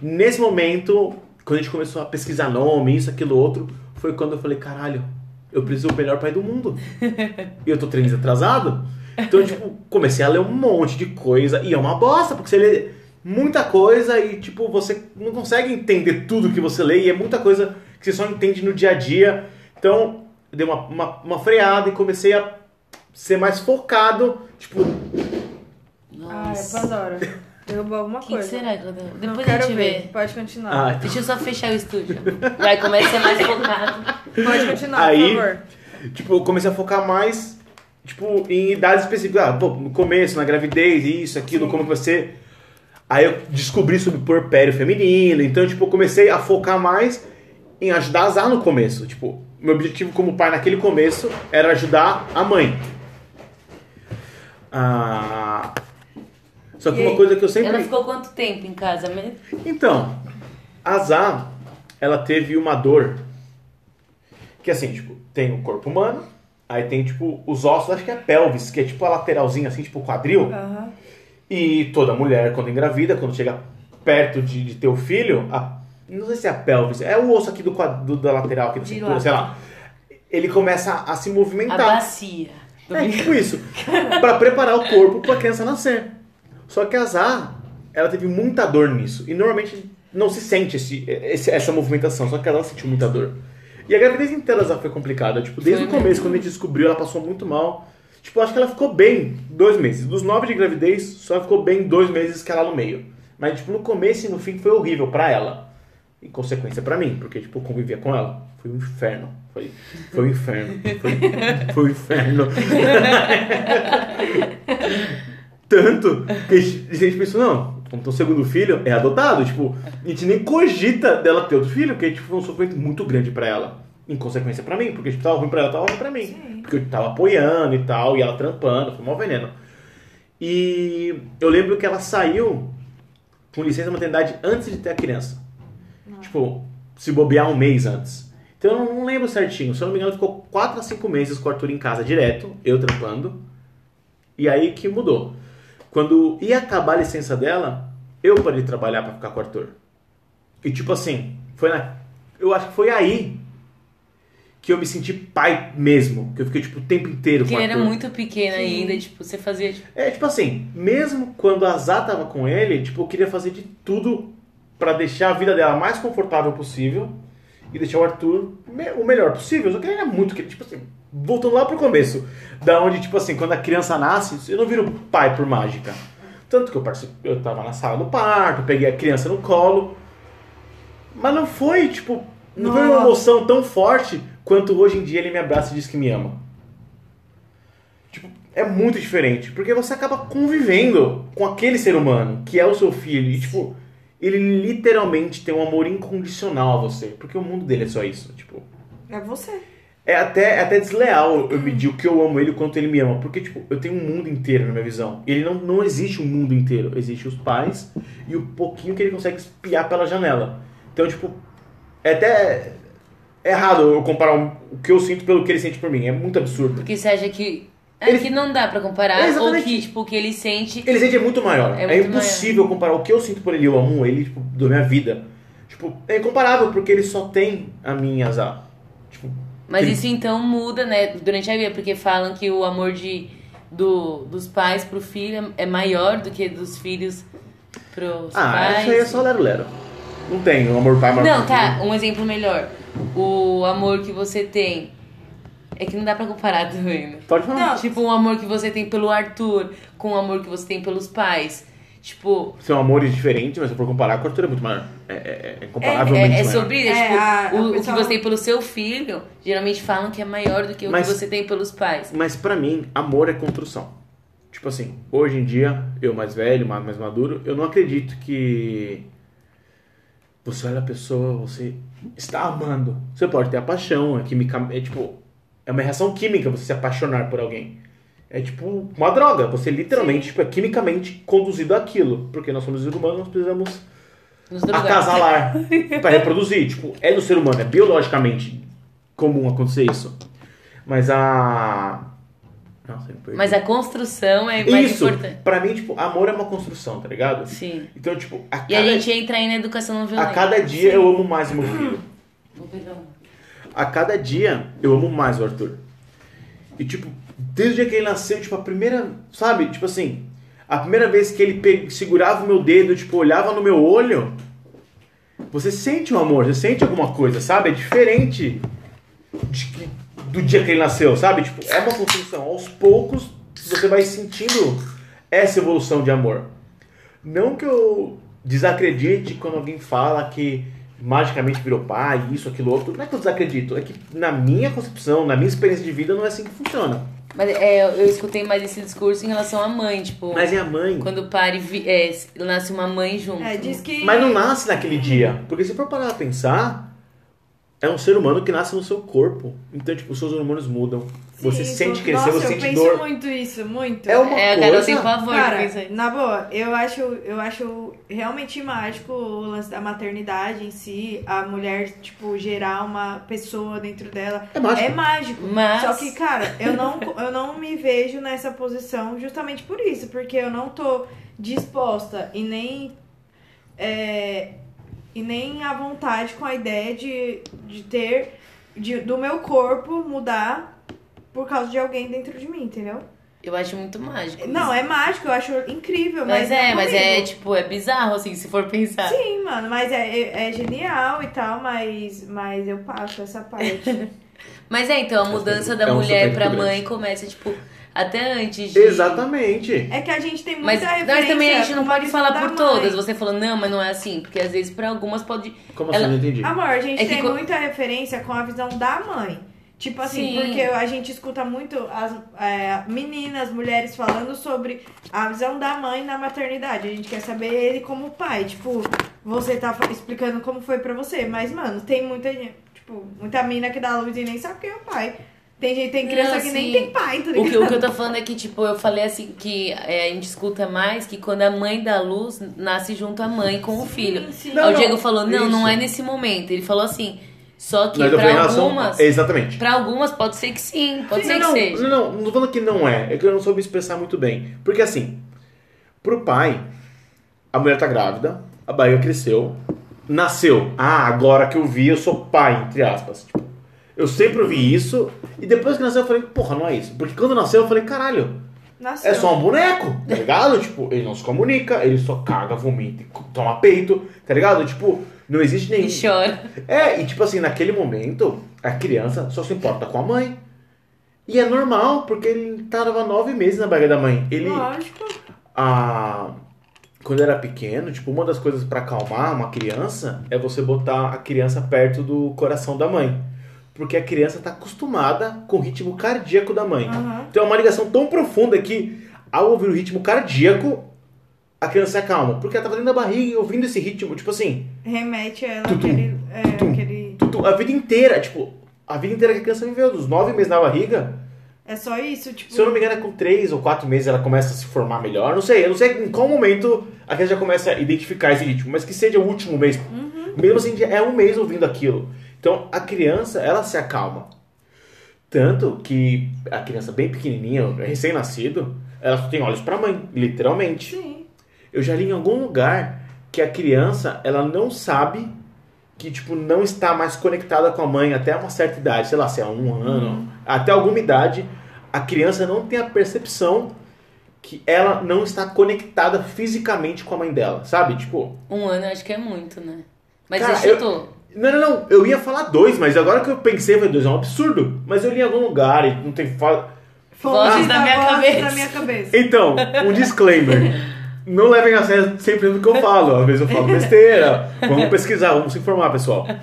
Speaker 3: Nesse momento, quando a gente começou a pesquisar nome, isso, aquilo, outro, foi quando eu falei, caralho, eu preciso do melhor pai do mundo. e eu tô três atrasado. Então, tipo, comecei a ler um monte de coisa. E é uma bosta, porque você lê muita coisa e, tipo, você não consegue entender tudo que você lê. E é muita coisa que você só entende no dia a dia. Então, eu dei uma, uma, uma freada e comecei a ser mais focado. Tipo,
Speaker 1: Ai,
Speaker 2: Nossa.
Speaker 1: Pandora. Derrubou alguma
Speaker 2: O que, que
Speaker 1: coisa.
Speaker 2: será que eu Depois
Speaker 1: Não
Speaker 2: a
Speaker 1: quero
Speaker 2: gente
Speaker 1: ver.
Speaker 2: vê.
Speaker 1: Pode continuar.
Speaker 3: ah,
Speaker 2: Deixa eu só fechar o estúdio. Vai, começa a ser mais focado.
Speaker 1: Pode continuar,
Speaker 3: Aí-
Speaker 1: por favor.
Speaker 3: tipo, eu comecei a focar mais, tipo, em idades específicas. Ah, pô, no começo, na gravidez, isso, aquilo,
Speaker 1: Sim.
Speaker 3: como que vai ser. Aí eu descobri sobre puerpério feminino, então, tipo, eu comecei a focar mais em ajudar a Zá no começo. Tipo, meu objetivo como pai naquele começo era ajudar a mãe. Ah... Só que
Speaker 1: E
Speaker 3: uma coisa que eu sempre...
Speaker 2: Ela ficou quanto tempo em casa mesmo?
Speaker 3: Então, a Zá, ela teve uma dor que assim, tipo, tem o corpo humano, aí tem tipo os ossos, acho que é a pelvis, que é tipo a lateralzinha assim, tipo o quadril.
Speaker 1: Aham.
Speaker 3: E toda mulher quando engravida, quando chega perto de, de ter o filho, a- não sei se é a pelvis, é o osso aqui do, do- da lateral aqui da cintura,
Speaker 1: lá.
Speaker 3: sei lá. Ele começa a se
Speaker 2: A
Speaker 3: movimentar.
Speaker 2: bacia. Tô
Speaker 3: É tipo isso. pra preparar o corpo pra criança nascer. Só que a Zá, ela teve muita dor nisso. E normalmente não se sente esse, esse- essa movimentação, só que ela sentiu muita dor. E a gravidez inteira da Zá foi complicada. Tipo, desde
Speaker 2: Foi
Speaker 3: o começo, quando a gente descobriu, ela passou muito mal. Tipo, acho que ela ficou bem dois meses. Dos nove de gravidez, só ficou bem dois meses que ela no meio. Mas, tipo, no começo e no fim foi horrível pra ela. E consequência pra mim, porque, tipo, convivia com ela. Foi um inferno. Foi, foi um inferno. Foi, foi um inferno. Tanto que a gente, pensou, não, tem um segundo filho, é adotado. Tipo, a gente nem cogita dela ter outro filho, porque tipo, foi um sofrimento muito grande pra ela. Em consequência pra mim, porque tipo, tava ruim pra ela, tava ruim pra mim.
Speaker 1: Sim.
Speaker 3: Porque eu tava apoiando e tal, e ela trampando, foi mal veneno. E eu lembro que ela saiu com licença maternidade antes de ter a criança. Tipo, se bobear um mês antes. Então eu não lembro certinho. Se eu não me engano, ficou 4 a 5 meses com o Arthur em casa direto, eu trampando. E aí que mudou. Quando ia acabar a licença dela, eu parei de trabalhar pra ficar com o Arthur. E tipo assim, foi na. Eu acho que foi aí que eu me senti pai mesmo. Que eu fiquei, tipo, o tempo inteiro
Speaker 2: Porque
Speaker 3: com
Speaker 2: ele era muito pequeno
Speaker 1: Sim.
Speaker 2: ainda, tipo, você fazia, tipo,
Speaker 3: É, tipo assim, mesmo quando a Zá tava com ele, tipo, eu queria fazer de tudo pra deixar a vida dela mais confortável possível e deixar o Arthur me- o melhor possível. Só que ele era muito, que- tipo assim, voltando lá pro começo, da onde, tipo assim, quando a criança nasce, eu não viro pai por mágica. Tanto que eu, eu tava na sala do parto, peguei a criança no colo, mas não foi, tipo, não foi uma emoção tão forte quanto hoje em dia ele me abraça e diz que me ama. Tipo, é muito diferente, porque você acaba convivendo com aquele ser humano, que é o seu filho, e tipo, ele literalmente tem um amor incondicional a você, porque o mundo dele é só isso, tipo,
Speaker 1: É você.
Speaker 3: É até, é até desleal eu medir o que eu amo ele e o quanto ele me ama. Porque, tipo, eu tenho um mundo inteiro na minha visão. Ele não, não existe um mundo inteiro. Existe os pais e o pouquinho que ele consegue espiar pela janela. Então, tipo, é até errado eu comparar o que eu sinto pelo que ele sente por mim. É muito absurdo.
Speaker 2: Porque você acha que. É
Speaker 3: Ele-
Speaker 2: que não dá pra comparar. Ou
Speaker 3: Exatamente.
Speaker 2: que, tipo, o que ele sente.
Speaker 3: Ele sente é muito maior.
Speaker 2: É
Speaker 3: É,
Speaker 2: muito
Speaker 3: impossível comparar o que eu sinto por ele. Eu amo ele, tipo, da minha vida. Tipo, é incomparável, porque ele só tem a minha azar. Tipo,
Speaker 2: Mas
Speaker 3: Ele-
Speaker 2: isso então muda, né, durante a vida, porque falam que o amor de, do, dos pais pro filho é maior do que dos filhos pros
Speaker 3: ah,
Speaker 2: pais.
Speaker 3: isso aí é só lero-lero. Não tem o amor pai, amor
Speaker 2: Não,
Speaker 3: filho.
Speaker 2: tá, um exemplo melhor. O amor que você tem. É que não dá pra comparar também, né?
Speaker 3: Pode falar.
Speaker 1: Não.
Speaker 2: Tipo, o amor que você tem pelo Arthur com o amor que você tem pelos pais. Tipo,
Speaker 3: São amores diferentes, mas se eu for comparar, com a Arthur é muito maior. É, é, é
Speaker 2: é,
Speaker 3: incomparavelmente
Speaker 2: é
Speaker 3: maior.
Speaker 2: sobre isso.
Speaker 1: É,
Speaker 2: tipo,
Speaker 1: a-
Speaker 2: o,
Speaker 1: a
Speaker 2: o que
Speaker 1: pessoa-
Speaker 2: você tem pelo seu filho, geralmente falam que é maior do que o
Speaker 3: Mas-
Speaker 2: que você tem pelos pais.
Speaker 3: Mas pra mim, amor é construção. Tipo assim, hoje em dia, eu mais velho, mais mais maduro, eu não acredito que você olha a pessoa, você está amando. Você pode ter a paixão, é química, é tipo, é uma reação química você se apaixonar por alguém. É tipo uma droga, você literalmente tipo, é quimicamente conduzido àquilo, porque nós somos seres humanos, nós precisamos acasalar para reproduzir. Tipo, é do ser humano, é biologicamente comum acontecer isso. Mas a. Nossa, eu.
Speaker 2: Mas a construção é mais
Speaker 3: Isso,
Speaker 2: importante.
Speaker 3: pra mim, tipo, amor é uma construção, tá ligado?
Speaker 2: Sim.
Speaker 3: Então, tipo, a
Speaker 2: E a
Speaker 3: cada,
Speaker 2: gente entra aí na educação não
Speaker 3: a
Speaker 2: violenta.
Speaker 3: cada dia eu amo mais o meu filho.
Speaker 2: Vou pegar um.
Speaker 3: A cada dia eu amo mais o Arthur. E, tipo, desde o dia que ele nasceu, tipo, a primeira. Sabe? Tipo assim. A primeira vez que ele pe- segurava o meu dedo, tipo, olhava no meu olho. Você sente um amor, você sente alguma coisa, sabe? É diferente de que- do dia que ele nasceu, sabe? Tipo, é uma construção. Aos poucos você vai sentindo essa evolução de amor. Não que eu desacredite quando alguém fala que magicamente virou pai, isso, aquilo, outro. Não é que eu desacredito, é que na minha concepção, na minha experiência de vida, não é assim que funciona.
Speaker 2: Mas é, eu escutei mais esse discurso em relação à mãe, tipo,
Speaker 3: Mas é a mãe.
Speaker 2: quando o pai vi- é, nasce uma mãe junto.
Speaker 1: É, diz que.
Speaker 3: Mas não nasce naquele dia. Porque se for parar pra pensar, é um ser humano que nasce no seu corpo. Então, tipo, os seus hormônios mudam. você
Speaker 1: Sim,
Speaker 3: sente
Speaker 1: isso-
Speaker 3: crescer,
Speaker 1: Nossa,
Speaker 3: você
Speaker 1: eu
Speaker 3: sente
Speaker 1: penso
Speaker 3: dor.
Speaker 1: muito isso, muito.
Speaker 3: É uma
Speaker 2: É,
Speaker 3: coisa-
Speaker 2: pavor
Speaker 1: Cara,
Speaker 2: com isso aí.
Speaker 1: na boa, eu acho, eu acho realmente mágico o lance da maternidade em si, a mulher, tipo, gerar uma pessoa dentro dela.
Speaker 3: É mágico.
Speaker 1: É mágico.
Speaker 2: Mas-
Speaker 1: Só que, cara, eu não, eu não me vejo nessa posição justamente por isso, porque eu não tô disposta e nem. é, e nem à vontade com a ideia de, de ter. De, do meu corpo mudar por causa de alguém dentro de mim, entendeu?
Speaker 2: Eu acho muito mágico.
Speaker 1: Não, é mágico, eu acho incrível, mas.
Speaker 2: Mas é,
Speaker 1: não
Speaker 2: mas é tipo, é bizarro assim, se for pensar.
Speaker 1: Sim, mano, mas é, é, é genial e tal, mas, mas eu passo essa parte.
Speaker 2: Mas é, então, a mudança da
Speaker 3: É um
Speaker 2: mulher pra
Speaker 3: grande.
Speaker 2: mãe começa, tipo, até antes de.
Speaker 3: Exatamente.
Speaker 1: É que a gente tem muita
Speaker 2: Mas,
Speaker 1: referência.
Speaker 2: mas também a gente não pode falar por
Speaker 1: mãe.
Speaker 2: todas. Você falou, não, mas não é assim. Porque às vezes pra algumas pode.
Speaker 3: Como assim?
Speaker 2: Ela-
Speaker 3: Não entendi.
Speaker 1: Amor, a gente
Speaker 2: É
Speaker 1: tem
Speaker 2: co-
Speaker 1: muita referência com a visão da mãe. Tipo assim,
Speaker 2: Sim.
Speaker 1: porque a gente escuta muito as é, meninas, mulheres falando sobre a visão da mãe na maternidade. A gente quer saber ele como pai. Tipo, você tá explicando como foi pra você. Mas, mano, tem muita gente, tipo, muita mina que dá luz e nem sabe quem é o pai. Tem gente, tem criança
Speaker 2: Não,
Speaker 1: que
Speaker 2: sim.
Speaker 1: nem tem pai, tá
Speaker 2: O que, o que eu tô falando é que, tipo, eu falei assim que é, a gente escuta mais que quando a mãe dá luz, nasce junto a mãe com o filho.
Speaker 1: sim.
Speaker 2: Aí
Speaker 3: Não,
Speaker 2: o Diego
Speaker 3: não,
Speaker 2: falou, não, não
Speaker 3: isso.
Speaker 2: é nesse momento. Ele falou assim, só que
Speaker 3: Mas eu falei em
Speaker 2: pra
Speaker 3: relação.
Speaker 2: algumas.
Speaker 3: Exatamente.
Speaker 2: Pra algumas pode ser que sim, pode ser
Speaker 3: não,
Speaker 2: que
Speaker 3: não,
Speaker 2: seja.
Speaker 3: não, não, não tô falando que não é. É que eu não soube expressar muito bem. Porque assim, pro pai, a mulher tá grávida, a barriga cresceu, nasceu. Ah, agora que eu vi, eu sou pai, entre aspas. Eu sempre ouvi isso, e depois que nasceu eu falei, porra, não é isso. Porque quando nasceu eu falei, caralho,
Speaker 1: Nasceu.
Speaker 3: é só um boneco, tá ligado? tipo, ele não se comunica, ele só caga, vomita, e toma peito, tá ligado? Tipo, não existe nenhum.
Speaker 2: E chora.
Speaker 3: É, e tipo assim, naquele momento, a criança só se importa com a mãe. E é normal, porque ele tava nove meses na barriga da mãe. Ele,
Speaker 1: Lógico.
Speaker 3: a... quando era pequeno, tipo, uma das coisas pra acalmar uma criança é você botar a criança perto do coração da mãe. Porque a criança tá acostumada com o ritmo cardíaco da mãe.
Speaker 1: Aham.
Speaker 3: Então é uma ligação tão profunda que, ao ouvir o ritmo cardíaco, a criança se acalma. Porque ela tava dentro da barriga e ouvindo esse ritmo, tipo assim,
Speaker 1: Remete a ela
Speaker 3: Tutum,
Speaker 1: àquele. É,
Speaker 3: tutum.
Speaker 1: aquele...
Speaker 3: tudo, a vida inteira, tipo, a vida inteira que a criança viveu, dos nove meses na barriga.
Speaker 1: É só isso, tipo.
Speaker 3: Se eu não me engano, é com três ou quatro meses ela começa a se formar melhor. Não sei, eu não sei em qual momento a criança já começa a identificar esse ritmo, mas que seja o último mês. Mesmo assim, é um mês ouvindo aquilo. Então a criança, ela se acalma. Tanto que a criança bem pequenininha, recém-nascido, ela só tem olhos para mãe, literalmente.
Speaker 1: Sim.
Speaker 3: Eu já li em algum lugar que a criança, ela não sabe que, tipo, não está mais conectada com a mãe até uma certa idade, sei lá, se é um ano, até alguma idade, a criança não tem a percepção que ela não está conectada fisicamente com a mãe dela, sabe? Tipo,
Speaker 2: Um ano eu acho que é muito, né? Mas
Speaker 3: Cara,
Speaker 2: você chutou.
Speaker 3: Não, não, não, eu ia falar dois, mas agora que eu pensei, foi dois, é um absurdo. Mas eu li em algum lugar e não tem fala.
Speaker 2: Vozes da minha cabeça.
Speaker 1: da minha cabeça.
Speaker 3: Então, um disclaimer. Não levem a sério sempre do que eu falo. Às vezes eu falo besteira. Vamos pesquisar, vamos se informar, pessoal.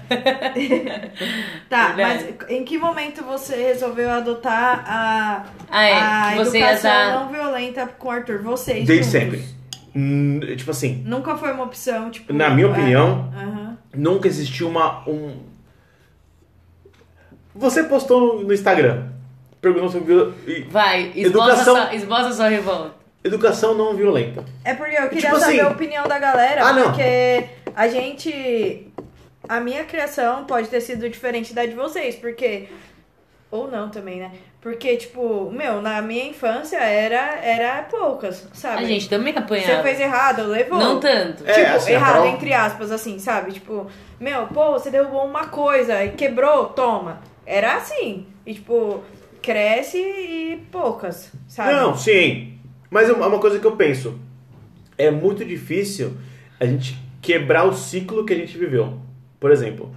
Speaker 1: Tá,
Speaker 2: Verdade.
Speaker 1: mas em que momento você resolveu adotar a,
Speaker 2: Ah, é,
Speaker 1: a educação
Speaker 2: dar-
Speaker 1: não violenta com o Arthur? Vocês
Speaker 3: Desde
Speaker 1: juntos?
Speaker 3: sempre. Hum, tipo assim,
Speaker 1: Nunca foi uma opção, tipo...
Speaker 3: Na minha
Speaker 1: é,
Speaker 3: opinião,
Speaker 1: aham.
Speaker 3: Nunca existiu uma. Um... Você postou no- Instagram. Perguntou sobre.
Speaker 2: Vai, esboça,
Speaker 3: Educação-
Speaker 2: sua, esboça sua revolta.
Speaker 3: Educação não violenta.
Speaker 1: É porque eu queria
Speaker 3: Tipo
Speaker 1: saber
Speaker 3: assim-
Speaker 1: a opinião da galera,
Speaker 3: Ah, não.
Speaker 1: porque a gente... A minha criação pode ter sido diferente da de vocês, porque... Ou não também, né? Porque, tipo, meu, na minha infância era, era poucas, sabe?
Speaker 2: A gente também
Speaker 1: Você
Speaker 2: apanhava.
Speaker 1: fez errado, levou.
Speaker 2: Não tanto.
Speaker 3: É,
Speaker 1: tipo,
Speaker 3: assim, a
Speaker 1: errado entre aspas, assim, sabe? Tipo, meu, pô, você derrubou uma coisa e quebrou, toma. Era assim. E, tipo, cresce e poucas, sabe?
Speaker 3: Não, sim. Mas é uma uma coisa que eu penso. É muito difícil a gente quebrar o ciclo que a gente viveu. Por exemplo,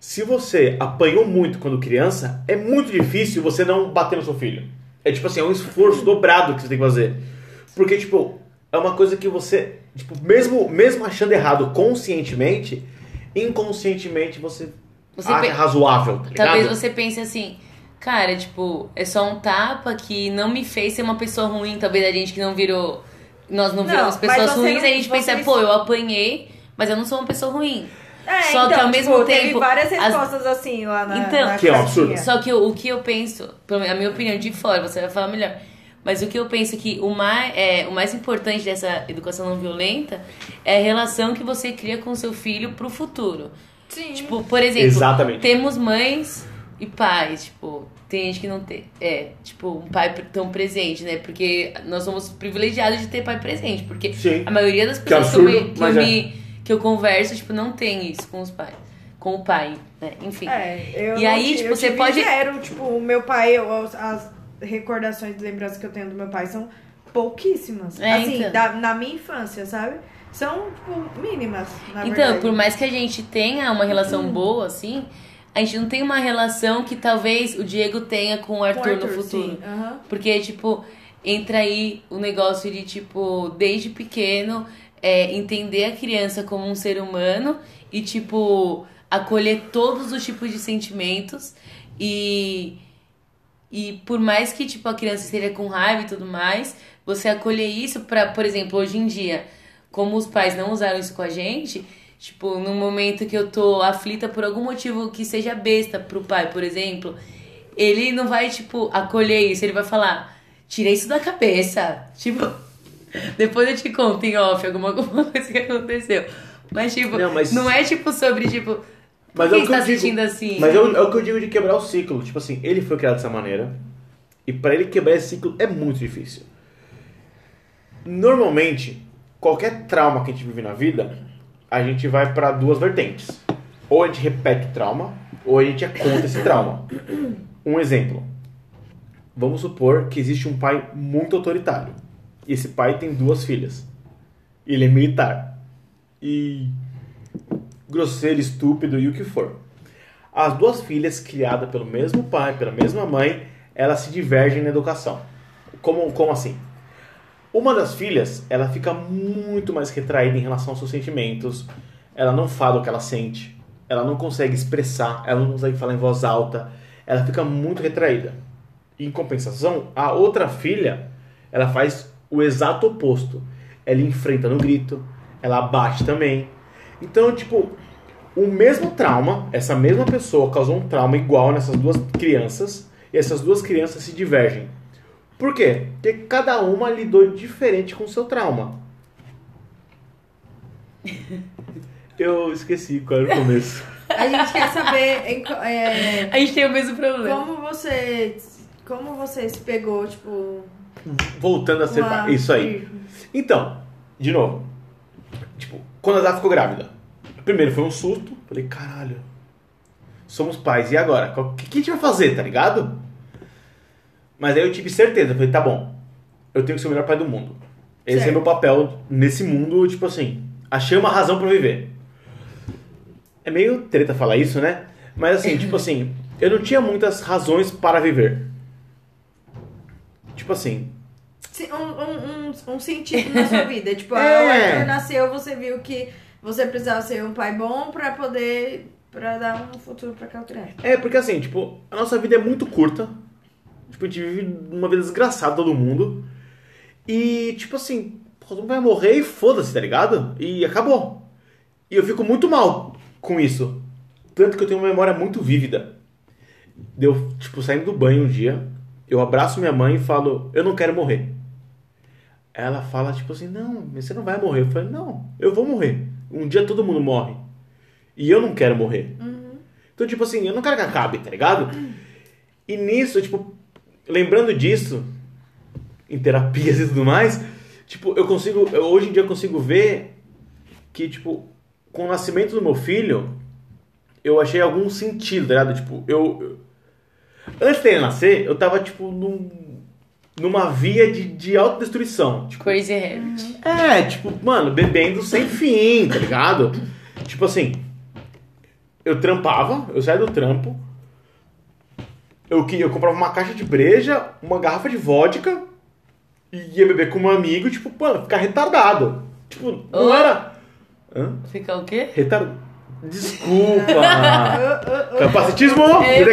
Speaker 3: se você apanhou muito quando criança, é muito difícil você não bater no seu filho. É tipo assim, é um esforço dobrado que você tem que fazer. Porque, tipo, é uma coisa que você, tipo, mesmo, mesmo achando errado conscientemente, inconscientemente você,
Speaker 2: Você
Speaker 3: acha
Speaker 2: pe-
Speaker 3: razoável, tá ligado?
Speaker 2: Talvez você pense assim, cara, tipo, é só um tapa que não me fez ser uma pessoa ruim. Talvez a gente que não virou. Nós não
Speaker 1: Não,
Speaker 2: viramos pessoas ruins,
Speaker 1: não-
Speaker 2: a gente pensa, pô, eu apanhei, mas eu não sou uma pessoa ruim.
Speaker 1: É,
Speaker 2: Só
Speaker 1: então,
Speaker 2: que ao
Speaker 1: tipo,
Speaker 2: mesmo
Speaker 1: teve
Speaker 2: tempo,
Speaker 1: várias
Speaker 2: as-
Speaker 1: respostas assim lá na.
Speaker 2: Então,
Speaker 1: na
Speaker 3: Que é um absurdo.
Speaker 2: Só que o, o que eu penso, a minha opinião de fora, você vai falar melhor. Mas o que eu penso que o mais, é, o mais importante dessa educação não violenta é a relação que você cria com seu filho pro futuro.
Speaker 1: Sim.
Speaker 2: Tipo, por exemplo,
Speaker 3: Exatamente.
Speaker 2: temos mães e pais, tipo, tem gente que não tem. É, tipo, um pai tão presente, né? Porque nós somos privilegiados de ter pai presente. Porque
Speaker 3: Sim.
Speaker 2: a maioria das
Speaker 3: Que é
Speaker 2: pessoas que, eu,
Speaker 3: absurdo,
Speaker 2: me, que, eu
Speaker 3: mas é.
Speaker 2: me- que eu converso, tipo, não tem isso com os pais. Com o pai, né? Enfim.
Speaker 1: É, eu
Speaker 2: E
Speaker 1: não
Speaker 2: aí,
Speaker 1: tive-
Speaker 2: tipo,
Speaker 1: eu
Speaker 2: você pode-
Speaker 1: Zero, tipo, o meu pai, eu- as, recordações e lembranças que eu tenho do meu pai são pouquíssimas.
Speaker 2: É,
Speaker 1: assim,
Speaker 2: então.
Speaker 1: da- na minha infância, sabe? São, tipo, mínimas,
Speaker 2: Então,
Speaker 1: verdade.
Speaker 2: por mais que a gente tenha uma relação boa, assim, a gente não tem uma relação que talvez o Diego tenha com o
Speaker 1: Com
Speaker 2: Arthur, no
Speaker 1: Arthur,
Speaker 2: futuro.
Speaker 1: sim, aham.
Speaker 2: Porque, tipo, entra aí o negócio de, tipo, desde pequeno, é, entender a criança como um ser humano e, tipo, acolher todos os tipos de sentimentos e. E por mais que, tipo, a criança esteja com raiva e tudo mais, você acolher isso pra, por exemplo, hoje em dia, como os pais não usaram isso com a gente, tipo, num momento que eu tô aflita por algum motivo que seja besta pro pai, por exemplo, ele não vai, tipo, acolher isso, ele vai falar, tira isso da cabeça. Tipo, depois eu te conto em off alguma, alguma coisa que aconteceu. Mas, tipo,
Speaker 3: Não, mas-
Speaker 2: não é, tipo, sobre, tipo,
Speaker 3: Mas é o que
Speaker 2: você
Speaker 3: eu
Speaker 2: tá
Speaker 3: digo.
Speaker 2: sentindo assim?
Speaker 3: Mas é o, é o que eu digo de quebrar o ciclo. Tipo assim, ele foi criado dessa maneira. E pra ele quebrar esse ciclo é muito difícil. Normalmente, qualquer trauma que a gente vive na vida, a gente vai pra duas vertentes. Ou a gente repete o trauma, ou a gente é contra esse trauma. Um exemplo. Vamos supor que existe um pai muito autoritário. Esse pai tem duas filhas. Ele é militar. E grosseiro, estúpido e o que for. As duas filhas, criadas pelo mesmo pai, pela mesma mãe, elas se divergem na educação. Como, como assim? Uma das filhas, ela fica muito mais retraída em relação aos seus sentimentos. Ela não fala o que ela sente. Ela não consegue expressar. Ela não consegue falar em voz alta. Ela fica muito retraída. Em compensação, a outra filha, ela faz o exato oposto. Ela enfrenta no grito. Ela bate também. Então, tipo, o mesmo trauma, essa mesma pessoa causou um trauma igual nessas duas crianças, e essas duas crianças se divergem. Por quê? Porque cada uma lidou diferente com o seu trauma. Eu esqueci qual era o começo.
Speaker 1: A gente quer saber co- é,
Speaker 2: A gente tem o mesmo problema.
Speaker 1: como você. Como você se pegou, tipo.
Speaker 3: Voltando a ser
Speaker 1: uma-
Speaker 3: pai. Isso aí. Então, de novo. Tipo, quando a Zá ficou grávida. Primeiro foi um susto. Falei, caralho. Somos pais. E agora? O que, que a gente vai fazer, tá ligado? Mas aí eu tive certeza. Falei, tá bom. Eu tenho que ser o melhor pai do mundo. Esse
Speaker 1: Certo.
Speaker 3: é meu papel nesse mundo, tipo assim. Achei uma razão pra viver. É meio treta falar isso, né? Mas assim, tipo assim, eu não tinha muitas razões para viver. Tipo assim,
Speaker 1: Um, um, um, sentido na sua vida. Tipo,
Speaker 3: É.
Speaker 1: o Arthur nasceu, você viu que você precisava ser um pai bom pra poder. pra dar um futuro pra aquela criança.
Speaker 3: É, porque assim, tipo, a nossa vida é muito curta. Tipo, a gente vive uma vida desgraçada todo mundo. E, tipo assim, todo mundo vai morrer e foda-se, tá ligado? E acabou. E eu fico muito mal com isso. Tanto que eu tenho uma memória muito vívida. Deu, tipo, saindo do banho um dia, eu abraço minha mãe e falo, eu não quero morrer. Ela fala, tipo assim, não, você não vai morrer. Eu falei, não, eu vou morrer. Um dia todo mundo morre. E eu não quero morrer. Então, tipo assim, eu não quero que acabe, tá ligado? E nisso, tipo, lembrando disso, em terapias e tudo mais, tipo, eu consigo, eu, hoje em dia eu consigo ver que, tipo, com o nascimento do meu filho, eu achei algum sentido, tá ligado? Tipo, eu. eu- antes dele nascer, eu tava, tipo, num, numa via de, de autodestruição. Tipo,
Speaker 2: Crazy Habit.
Speaker 3: é, tipo, mano, bebendo sem fim, tá ligado? Tipo assim, eu trampava, eu saía do trampo, eu, eu comprava uma caixa de breja, uma garrafa de vodka, e ia beber com um amigo, tipo, mano, ficar retardado. Tipo, não
Speaker 2: Oh.
Speaker 3: era. Hã?
Speaker 2: Fica o quê?
Speaker 3: Retardado. Desculpa! Capacitismo!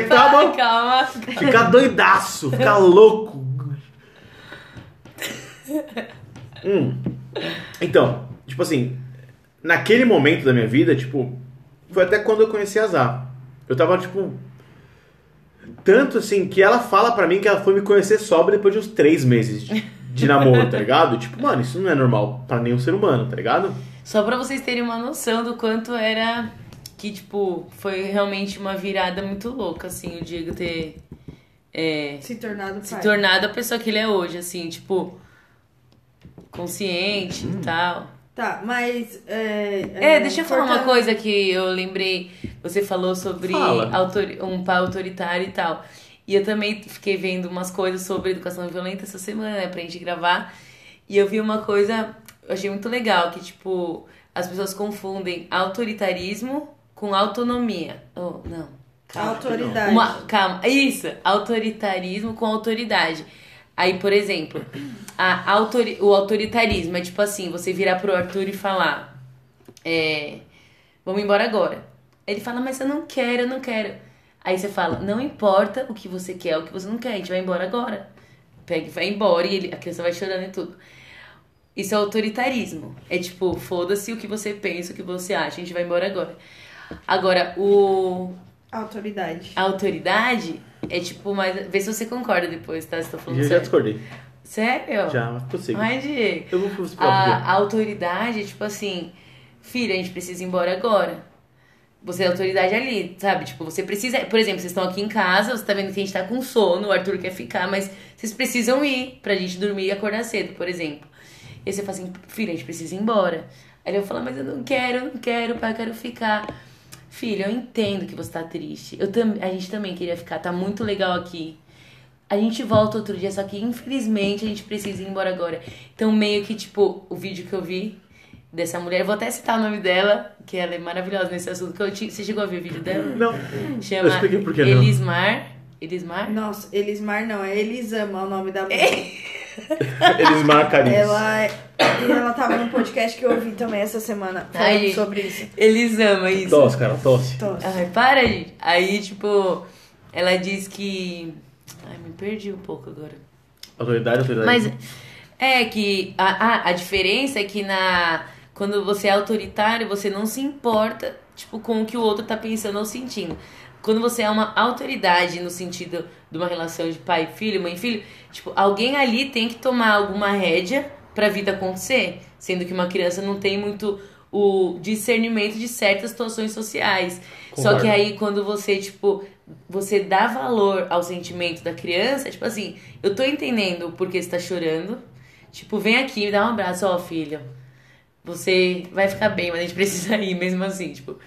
Speaker 3: Tava?
Speaker 2: calma.
Speaker 3: Ficar doidaço, ficar louco. Hum. Então, tipo assim, naquele momento da minha vida, tipo, foi até quando eu conheci a Zá. Eu tava, tipo. Tanto assim que ela fala pra mim que ela foi me conhecer sóbria depois de uns três meses de, de namoro, tá ligado? Tipo, mano, isso não é normal pra nenhum ser humano, tá ligado?
Speaker 2: Só pra vocês terem uma noção do quanto era que, tipo, foi realmente uma virada muito louca, assim, o Diego ter é,
Speaker 1: Se tornado
Speaker 2: se
Speaker 1: pai.
Speaker 2: tornado a pessoa que ele é hoje, assim, tipo, consciente e tal.
Speaker 1: Tá, mas. É,
Speaker 2: É, deixa eu falar uma coisa que eu lembrei. Você falou sobre
Speaker 3: Fala.
Speaker 2: autori- um pai autoritário e tal. E eu também fiquei vendo umas coisas sobre educação violenta essa semana, né, pra gente gravar. E eu vi uma coisa, eu achei muito legal, que, tipo, as pessoas confundem autoritarismo com autonomia. Oh, não. Calma.
Speaker 1: Autoridade.
Speaker 2: Uma, calma, isso, autoritarismo com autoridade. Aí, por exemplo, a autori, o autoritarismo é tipo assim, você virar pro Arthur e falar, é, vamos embora agora. Ele fala, mas eu não quero, eu não quero. Aí você fala, não importa o que você quer, o que você não quer, a gente vai embora agora. Pega e vai embora e ele, a criança vai chorando e tudo. Isso é autoritarismo. É tipo, foda-se o que você pensa, o que você acha, a gente vai embora agora. Agora, o,
Speaker 1: Autoridade.
Speaker 2: autoridade é tipo, mas vê se você concorda depois, tá? Se tô falando
Speaker 3: Já, já
Speaker 2: sério.
Speaker 3: discordei.
Speaker 2: Sério?
Speaker 3: Já, mas prossiga.
Speaker 2: Ai, Diego.
Speaker 3: Eu vou
Speaker 2: A, a autoridade é tipo assim, filha, a gente precisa ir embora agora. Você é a autoridade ali, sabe? Tipo, você precisa. Por exemplo, vocês estão aqui em casa, você tá vendo que a gente tá com sono, o Arthur quer ficar, mas vocês precisam ir pra gente dormir e acordar cedo, por exemplo. E aí você fala assim, filha, a gente precisa ir embora. Aí ele vai falar, mas eu não quero, eu não quero, pai, eu quero ficar. Filha, eu entendo que você tá triste. Eu tam... A gente também queria ficar, tá muito legal aqui. A gente volta outro dia, só que infelizmente a gente precisa ir embora agora. Então, meio que, tipo, o vídeo que eu vi dessa mulher, eu vou até citar o nome dela, que ela é maravilhosa nesse assunto. Que eu ti- Você chegou a ver o vídeo dela?
Speaker 3: Não. Eu
Speaker 2: Chama
Speaker 3: expliquei por que não.
Speaker 2: Elismar. Elismar?
Speaker 1: Nossa, Elismar não, é Elisama o nome da mulher.
Speaker 3: Eles marcam isso.
Speaker 1: ela, e ela tava num podcast que eu ouvi também essa semana falando
Speaker 2: Ai.
Speaker 1: sobre isso.
Speaker 2: Elisama, isso.
Speaker 3: Tosse, cara, tosse.
Speaker 1: Então,
Speaker 2: Ai, para, gente. Aí, tipo, ela diz que. Ai, me perdi um pouco agora.
Speaker 3: Autoridade, autoridade.
Speaker 2: Mas é que a, a, a diferença é que na quando você é autoritário, você não se importa tipo, com o que o outro tá pensando ou sentindo. Quando você é uma autoridade no sentido de uma relação de pai filho, mãe filho, tipo, alguém ali tem que tomar alguma rédea pra vida acontecer, sendo que uma criança não tem muito o discernimento de certas situações sociais. Só
Speaker 3: Concordo.
Speaker 2: que aí quando você, tipo, você dá valor ao sentimento da criança, tipo assim, eu tô entendendo por que você tá chorando. Tipo, vem aqui, me dá um abraço, ó, filho. Você vai ficar bem, mas a gente precisa ir mesmo assim, tipo.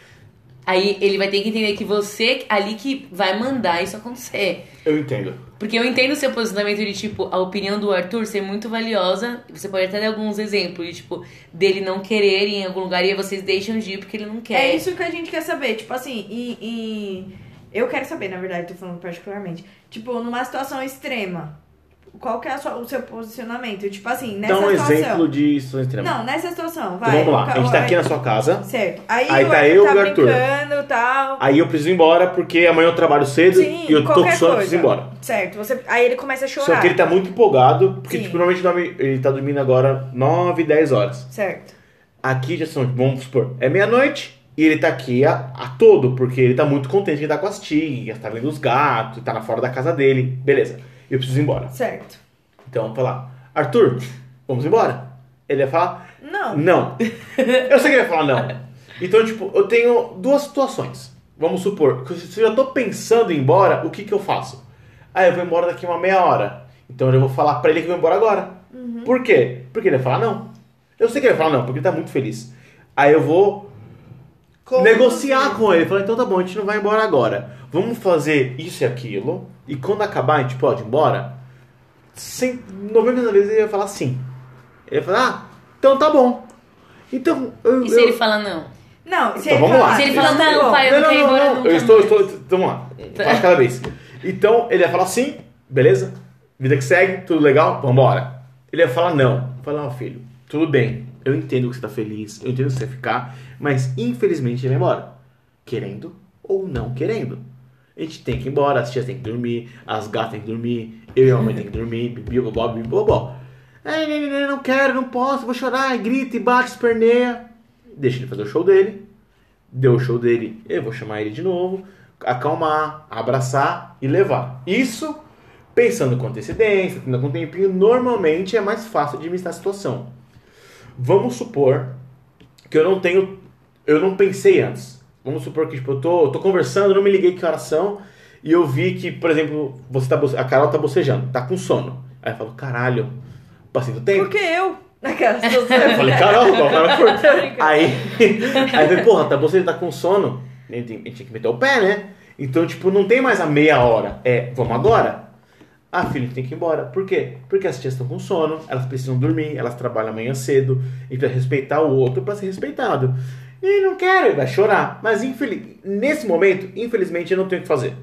Speaker 2: Aí ele vai ter que entender que você ali que vai mandar isso acontecer.
Speaker 3: Eu entendo.
Speaker 2: Porque eu entendo o seu posicionamento de, tipo, a opinião do Arthur ser muito valiosa. Você pode até dar alguns exemplos de, tipo, dele não querer ir em algum lugar e vocês deixam de ir porque ele não quer.
Speaker 1: É isso que a gente quer saber. Tipo assim, e, e- eu quero saber, na verdade, tô falando particularmente. Tipo, numa situação extrema, qual que é sua- o seu posicionamento? Tipo assim, nessa
Speaker 3: Dá um
Speaker 1: situação.
Speaker 3: exemplo de situação extrema.
Speaker 1: Não, nessa situação,
Speaker 3: Então,
Speaker 1: vai.
Speaker 3: vamos lá. A gente tá aqui na sua casa.
Speaker 1: Certo. Aí,
Speaker 3: Aí tá eu
Speaker 1: tá
Speaker 3: e o Arthur.
Speaker 1: brincando e tal.
Speaker 3: Aí eu preciso ir embora porque amanhã eu trabalho cedo
Speaker 1: Sim,
Speaker 3: e eu tô com sono preciso ir embora.
Speaker 1: Certo. Você, aí ele começa a chorar.
Speaker 3: Só que ele tá muito empolgado, porque
Speaker 1: Sim.
Speaker 3: tipo, normalmente ele tá dormindo agora 9, 10 horas.
Speaker 1: Certo.
Speaker 3: Aqui já são, vamos supor, é meia-noite e ele tá aqui a, a todo, porque ele tá muito contente que ele tá com as tias, tá vendo os gatos, tá na fora da casa dele. Beleza, eu preciso ir embora.
Speaker 1: Certo.
Speaker 3: Então eu vou falar, Arthur, vamos embora? Ele vai falar,
Speaker 1: Não.
Speaker 3: não. Eu sei que ele vai falar não. Então, tipo, eu tenho duas situações. Vamos supor, que se eu já tô pensando em ir embora, o que que eu faço? Ah, eu vou embora daqui uma meia hora. Então eu já vou falar pra ele que eu vou embora agora. Por quê? Porque ele vai falar não. Eu sei que ele vai falar não, porque ele tá muito feliz. Aí eu vou
Speaker 1: Como
Speaker 3: negociar
Speaker 1: você-
Speaker 3: com ele. Falar, então tá bom, a gente não vai embora agora. Vamos fazer isso e aquilo. E quando acabar, a gente pode ir embora? Sem, 90 das vezes ele vai falar sim. Ele vai falar, ah, então tá bom. Então, eu,
Speaker 2: E se
Speaker 3: eu-
Speaker 2: ele fala não?
Speaker 1: Não, se
Speaker 3: Então,
Speaker 1: ele
Speaker 3: vamos
Speaker 1: falar,
Speaker 3: lá.
Speaker 2: Se ele fala,
Speaker 1: então tá
Speaker 2: não,
Speaker 1: bom.
Speaker 2: pai, eu
Speaker 3: não,
Speaker 2: não
Speaker 3: não,
Speaker 2: quero ir
Speaker 3: não,
Speaker 2: embora
Speaker 3: não,
Speaker 2: nunca
Speaker 3: eu estou,
Speaker 2: mais.
Speaker 3: estou, vamos lá, faz cada vez. Então, ele vai falar sim, beleza, vida que segue, tudo legal, vambora. Ele vai falar não, falar, ó filho, tudo bem, eu entendo que você tá feliz, eu entendo que você vai ficar, mas infelizmente ele vai embora, querendo ou não querendo. A gente tem que ir embora, as tias têm que dormir, as gatas têm que dormir, eu e a mamãe tem que dormir, bibi, bobó, bibi, bobó. Ai, não, não, não, quero, não posso, vou chorar, grita, e bate, esperneia. Deixa ele fazer o show dele, deu o show dele, eu vou chamar ele de novo, acalmar, abraçar e levar. Isso, pensando com antecedência, tendo com tempinho, normalmente é mais fácil administrar a situação. Vamos supor que eu não tenho, eu não pensei antes. Vamos supor que tipo, eu tô, eu tô conversando, não me liguei que horas são, e eu vi que, por exemplo, você tá, a Carol tá bocejando, tá com sono. Aí eu falo, caralho, passei do tempo.
Speaker 1: Porque eu, naquela situação.
Speaker 3: Eu falei, Carol, qual Carol foi? Aí, aí eu falei, porra, tá, você tá com sono, a gente, tem- a gente tinha que meter o pé, né? Então, tipo, não tem mais a meia hora. É, vamos agora? Ah, filho, tem que ir embora. Por quê? Porque as tias estão com sono, elas precisam dormir, elas trabalham amanhã cedo, e precisa respeitar o outro para ser respeitado. E não quero, ele vai chorar. Mas infeliz... nesse momento, infelizmente, eu não tenho o que fazer.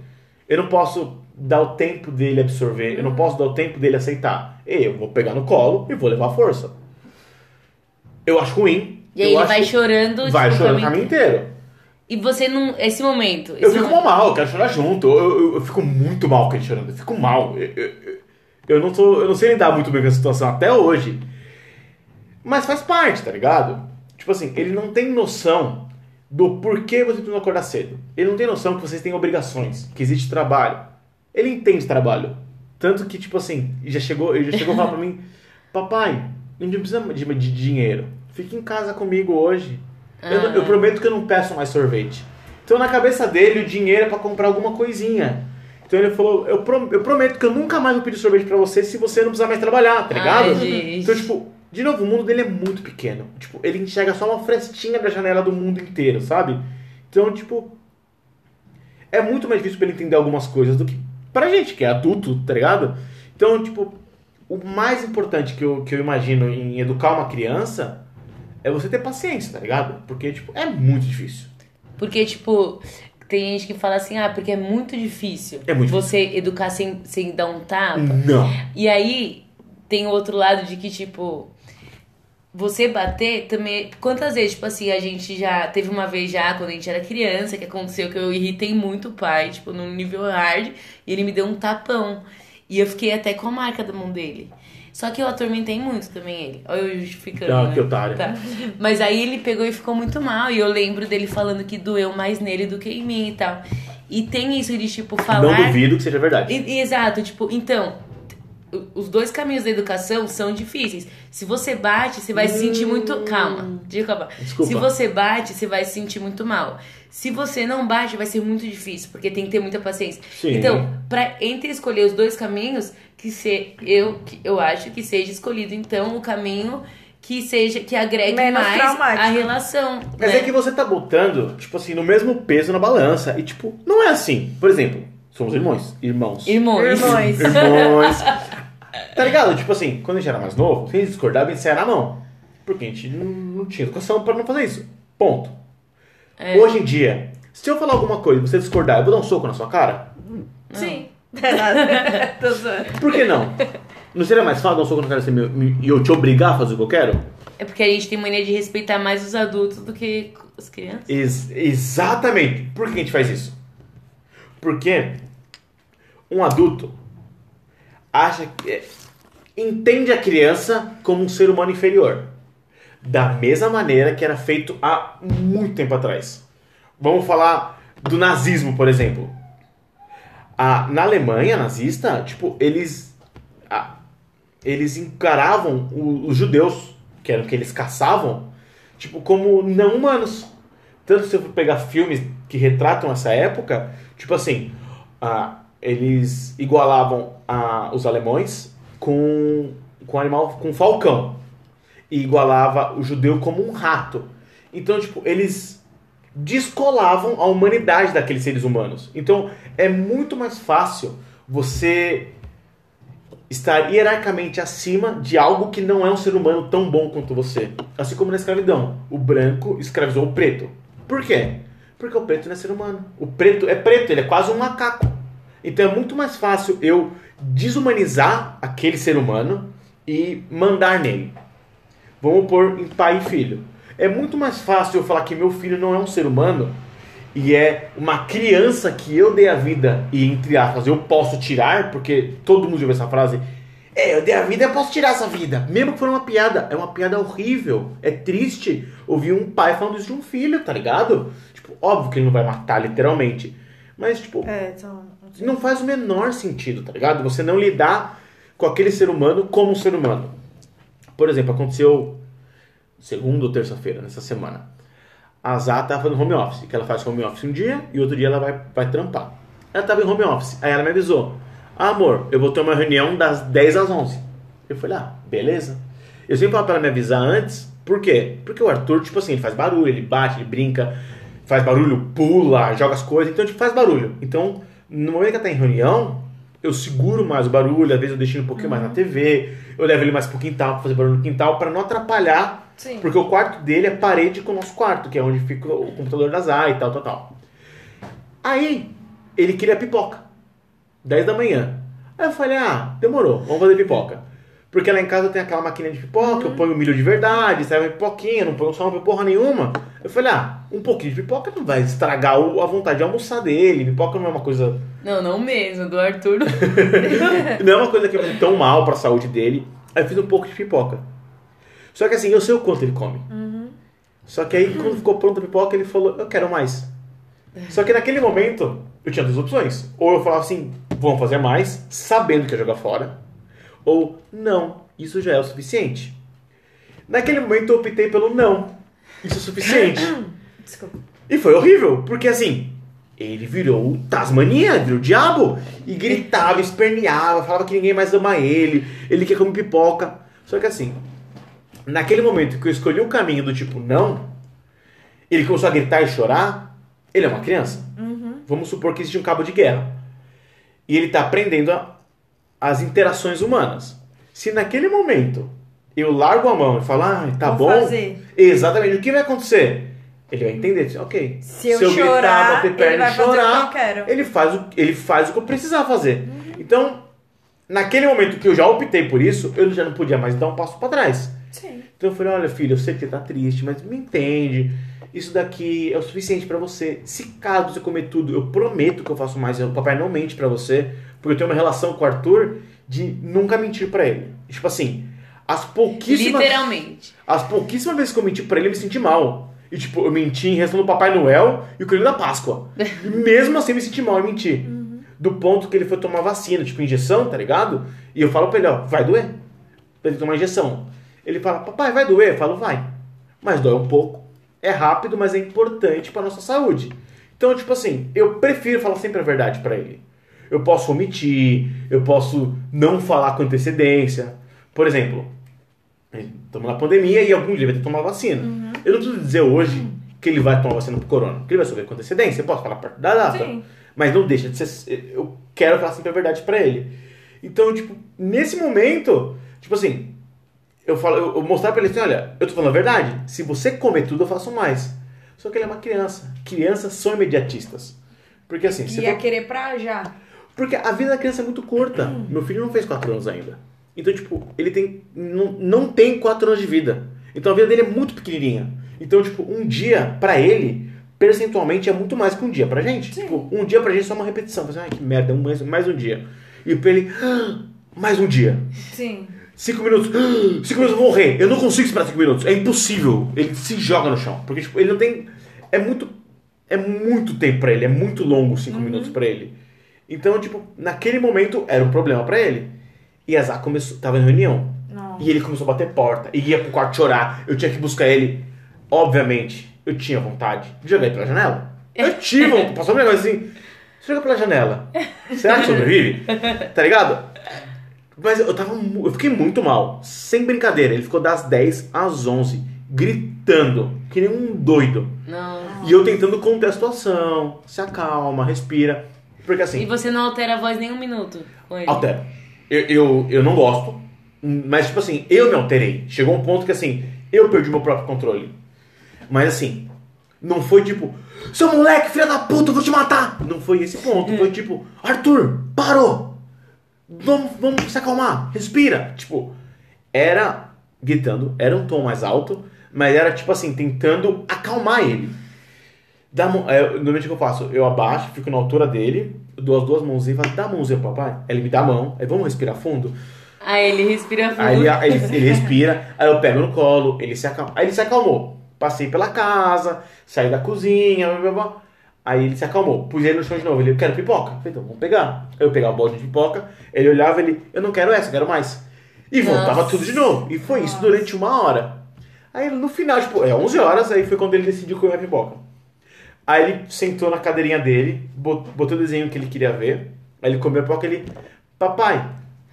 Speaker 3: Eu não posso dar o tempo dele absorver, eu não posso dar o tempo dele aceitar. Eu vou pegar no colo e vou levar a força. Eu acho ruim.
Speaker 2: E aí
Speaker 3: eu
Speaker 2: ele
Speaker 3: acho
Speaker 2: vai chorando,
Speaker 3: vai chorando o
Speaker 2: caminho
Speaker 3: inteiro.
Speaker 2: E você não. Esse momento.
Speaker 3: Eu
Speaker 2: esse
Speaker 3: fico
Speaker 2: momento-
Speaker 3: mal, eu quero chorar junto. Eu, eu- eu fico muito mal com ele chorando. Eu fico mal. Eu, eu- eu- eu não tô, eu não sei lidar muito bem com essa situação até hoje. Mas faz parte, tá ligado? Tipo assim, ele não tem noção do porquê você precisa acordar cedo. Ele não tem noção que vocês têm obrigações, que existe trabalho. Ele entende trabalho. Tanto que, tipo assim, já chegou, ele já chegou a falar pra mim, papai, não precisa de, de dinheiro. Fica em casa comigo hoje. Eu, eu prometo que eu não peço mais sorvete. Então na cabeça dele o dinheiro é pra comprar alguma coisinha. Então ele falou, eu, prom- eu prometo que eu nunca mais vou pedir sorvete pra você se você não precisar mais trabalhar, tá ligado?
Speaker 2: Ai,
Speaker 3: então, tipo, de novo, o mundo dele é muito pequeno. Tipo, ele enxerga só uma frestinha da janela do mundo inteiro, sabe? Então, tipo, é muito mais difícil pra ele entender algumas coisas do que pra gente, que é adulto, tá ligado? Então, tipo, o mais importante que eu, que eu imagino em educar uma criança é você ter paciência, tá ligado? Porque, tipo, é muito difícil.
Speaker 2: Porque, tipo, tem gente que fala assim, ah, porque é muito difícil
Speaker 3: É muito
Speaker 2: você educar sem, sem dar um tapa.
Speaker 3: Não.
Speaker 2: E aí tem o outro lado de que, tipo, você bater também. Quantas vezes, tipo assim, a gente já. Teve uma vez já, quando a gente era criança, que aconteceu que eu irritei muito o pai, tipo, num nível hard, e ele me deu um tapão. E eu fiquei até com a marca da mão dele. Só que eu atormentei muito também ele. Olha eu justificando.
Speaker 3: Ah,
Speaker 2: né?
Speaker 3: que otário.
Speaker 2: Tá. Mas aí ele pegou e ficou muito mal. E eu lembro dele falando que doeu mais nele do que em mim e tal. E tem isso de, tipo, falar.
Speaker 3: Não duvido que seja verdade.
Speaker 2: E- exato, tipo, então, os dois caminhos da educação são difíceis. Se você bate, você vai se sentir muito. Calma, deixa eu acabar.
Speaker 3: Desculpa.
Speaker 2: Se você bate, você vai se sentir muito mal. Se você não bate, vai ser muito difícil, porque tem que ter muita paciência.
Speaker 3: Sim.
Speaker 2: Então, pra, entre escolher os dois caminhos, que se, eu, que eu acho que seja escolhido, então, o caminho que seja que agregue
Speaker 1: Menos
Speaker 2: mais
Speaker 1: traumático.
Speaker 2: a relação.
Speaker 3: Mas
Speaker 2: né?
Speaker 3: é que você tá botando, tipo assim, no mesmo peso na balança. E, tipo, não é assim. Por exemplo, somos irmãos. Irmãos.
Speaker 2: Irmãos.
Speaker 1: Irmãos.
Speaker 3: Irmãos. tá ligado? Tipo assim, quando a gente era mais novo, se a gente discordava, a gente saia na mão. Porque a gente não, não tinha educação pra não fazer isso. Ponto.
Speaker 2: É.
Speaker 3: Hoje em dia, se eu falar alguma coisa e você discordar, eu vou dar um soco na sua cara?
Speaker 1: Sim. Tô zoando.
Speaker 3: Por que não? Não seria mais fácil dar um soco na cara e e eu te obrigar a fazer o que eu quero?
Speaker 2: É porque a gente tem mania de respeitar mais os adultos do que as crianças.
Speaker 3: Ex- exatamente. Por que a gente faz isso? Porque um adulto acha que é, entende a criança como um ser humano inferior, da mesma maneira que era feito há muito tempo atrás. Vamos falar do nazismo, por exemplo. Na Alemanha nazista, tipo, eles eles encaravam os judeus, que eram que eles caçavam, tipo, como não humanos. Tanto se eu for pegar filmes que retratam essa época, tipo assim, ah, eles igualavam ah, os alemães com, com animal, com falcão. E igualava o judeu como um rato. Então, tipo, eles descolavam a humanidade daqueles seres humanos. Então, é muito mais fácil você estar hierarquicamente acima de algo que não é um ser humano tão bom quanto você. Assim como na escravidão. O branco escravizou o preto. Por quê? Porque o preto não é ser humano. O preto é preto, ele é quase um macaco. Então é muito mais fácil eu desumanizar aquele ser humano e mandar nele. Vamos pôr em pai e filho. É muito mais fácil eu falar que meu filho não é um ser humano e é uma criança que eu dei a vida e, entre aspas, eu posso tirar, porque todo mundo já ouviu essa frase. É, eu dei a vida, eu posso tirar essa vida. Mesmo que for uma piada. É uma piada horrível. É triste ouvir um pai falando isso de um filho, tá ligado? Tipo, óbvio que ele não vai matar literalmente. Mas, tipo,
Speaker 1: É, então.
Speaker 3: não faz o menor sentido, tá ligado? Você não lidar com aquele ser humano como um ser humano. Por exemplo, aconteceu segunda ou terça-feira, nessa semana. A Zá tava fazendo home office, que ela faz home office um dia e outro dia ela vai, vai trampar. Ela tava em home office, aí ela me avisou: ah, amor, eu vou ter uma reunião das 10 às 11. Eu falei: ah, beleza. Eu sempre falo pra ela me avisar antes, por quê? Porque o Arthur, tipo assim, ele faz barulho, ele bate, ele brinca, faz barulho, pula, joga as coisas, então, tipo, faz barulho. Então, no momento que ela tá em reunião, eu seguro mais o barulho, às vezes eu deixo ele um pouquinho mais na TV, eu levo ele mais pro quintal pra fazer barulho no quintal, pra não atrapalhar
Speaker 1: Sim.
Speaker 3: porque o quarto dele é parede com o nosso quarto, que é onde fica o computador da Zá e tal, tal, tal. Aí, ele queria pipoca. 10 da manhã. Aí eu falei, ah, demorou, vamos fazer pipoca. Porque lá em casa tem aquela máquina de pipoca, eu ponho milho de verdade, sai uma pipoquinha, não ponho só uma porra nenhuma. Eu falei, ah, um pouquinho de pipoca não vai estragar a vontade de almoçar dele. Pipoca não é uma coisa
Speaker 2: Não, não mesmo, do Arthur.
Speaker 3: não é uma coisa que vai tão mal pra saúde dele. Aí eu fiz um pouco de pipoca. Só que assim, eu sei o quanto ele come. Só que aí, quando ficou pronta a pipoca, ele falou, eu quero mais. Só que naquele momento, eu tinha duas opções. Ou eu falava assim, vamos fazer mais, sabendo que ia jogar fora. Ou, não, isso já é o suficiente. Naquele momento, eu optei pelo não. Isso é o suficiente.
Speaker 1: Desculpa.
Speaker 3: E foi horrível, porque assim, ele virou Tasmania, virou o diabo. E gritava, esperneava, falava que ninguém mais ama ele, ele quer comer pipoca. Só que assim, naquele momento que eu escolhi o caminho do tipo não, ele começou a gritar e chorar, ele é uma criança. Vamos supor que existe um cabo de guerra. E ele está aprendendo a- as interações humanas. Se naquele momento eu largo a mão e falo, ah, tá
Speaker 1: Vou
Speaker 3: bom.
Speaker 1: fazer.
Speaker 3: Exatamente. O que vai acontecer? Ele vai entender, ok.
Speaker 1: Se eu chorar, ele vai fazer o que eu quero.
Speaker 3: ele faz o, ele faz o que eu precisar fazer. Então, naquele momento que eu já optei por isso, eu já não podia mais dar um passo para trás.
Speaker 1: Sim.
Speaker 3: Então eu falei, olha filho, eu sei que você tá triste, mas me entende. Isso daqui é o suficiente para você. Se caso você comer tudo, eu prometo que eu faço mais. O papai não mente para você. Porque eu tenho uma relação com o Arthur de nunca mentir pra ele. Tipo assim, as pouquíssimas.
Speaker 2: Literalmente.
Speaker 3: As pouquíssimas vezes que eu menti pra ele, eu me senti mal. E tipo, eu menti em relação ao Papai Noel e o Coelho da Páscoa. E mesmo assim eu me senti mal em mentir. Do ponto que ele foi tomar vacina, tipo injeção, tá ligado? E eu falo pra ele, ó, vai doer. Pra ele tomar injeção. Ele fala, papai, vai doer? Eu falo, vai. Mas dói um pouco. É rápido, mas é importante pra nossa saúde. Então, tipo assim, eu prefiro falar sempre a verdade pra ele. Eu posso omitir, eu posso não falar com antecedência. Por exemplo, estamos na pandemia e algum dia vai ter que tomar vacina. Eu não preciso dizer hoje que ele vai tomar vacina pro corona, porque ele vai saber com antecedência, eu posso falar perto da data.
Speaker 1: Sim.
Speaker 3: Mas não deixa de ser. Eu quero falar sempre a verdade pra ele. Então, tipo, nesse momento, tipo assim, eu falo, eu, eu mostrar pra ele assim, olha, eu tô falando a verdade. Se você comer tudo, eu faço mais. Só que ele é uma criança. Crianças são imediatistas. Porque assim, se
Speaker 1: Ia
Speaker 3: for-
Speaker 1: querer pra já.
Speaker 3: Porque a vida da criança é muito curta. Meu filho não fez 4 anos ainda. Então, tipo, ele tem. Não, não tem 4 anos de vida. Então a vida dele é muito pequenininha. Então, tipo, um dia pra ele, percentualmente, é muito mais que um dia pra gente. Tipo, um dia pra gente é só uma repetição. Você, Ai, que merda, um mais, mais um dia. E pra ele, "Ah, mais um dia.
Speaker 1: Sim.
Speaker 3: Cinco minutos. "Ah, Cinco minutos eu vou morrer. Eu não consigo esperar cinco minutos. É impossível. Ele se joga no chão. Porque, tipo, ele não tem. É muito. É muito tempo pra ele. É muito longo cinco minutos pra ele. Então, tipo, naquele momento era um problema pra ele. E a Zá começou. Tava em reunião.
Speaker 1: Não.
Speaker 3: E ele começou a bater porta. E ia pro quarto chorar. Eu tinha que buscar ele. Obviamente, eu tinha vontade de jogar ele pela janela. Eu tive vontade. Passou um negócio assim. Você joga pela janela. Será que sobrevive? Tá ligado? Mas eu tava. Eu fiquei muito mal. Sem brincadeira. Ele ficou das 10 às 11, gritando, que nem um doido.
Speaker 2: Não.
Speaker 3: E eu tentando conter a situação. Se acalma, respira. Porque
Speaker 2: E
Speaker 3: assim,
Speaker 2: você não altera a voz nem um minuto com ele.
Speaker 3: altera. Eu, eu, eu não gosto. Mas, tipo assim, eu me alterei. Chegou um ponto que, assim, eu perdi meu próprio controle. Mas, assim, não foi tipo, seu moleque, filha da puta, eu vou te matar. Não foi esse ponto. Foi tipo, Arthur, parou. Vamos, vamos se acalmar, respira. Tipo, era gritando, era um tom mais alto, mas era, tipo assim, tentando acalmar ele. Dá é, normalmente o que eu faço? Eu abaixo, fico na altura dele, dou as duas mãozinhas e falo, dá a mãozinha pro papai. Aí ele me dá a mão, aí vamos respirar fundo.
Speaker 2: Aí ele respira fundo.
Speaker 3: Aí ele, ele, respira, aí eu pego no colo, ele se acalma. Aí ele se acalmou. Passei pela casa, saí da cozinha, blá, blá, blá. aí ele se acalmou. Pus ele no chão de novo. Ele, eu quero pipoca. Falei, então vamos pegar. Aí eu pegava o balde de pipoca, ele olhava, ele, eu não quero essa, eu quero mais. E voltava
Speaker 2: Nossa.
Speaker 3: tudo de novo. E foi isso durante uma hora. Aí no final, tipo, é 11 horas, aí foi quando ele decidiu comer a pipoca. Aí ele sentou na cadeirinha dele, bot- botou o desenho que ele queria ver. Aí ele comeu a pipoca ele. Papai,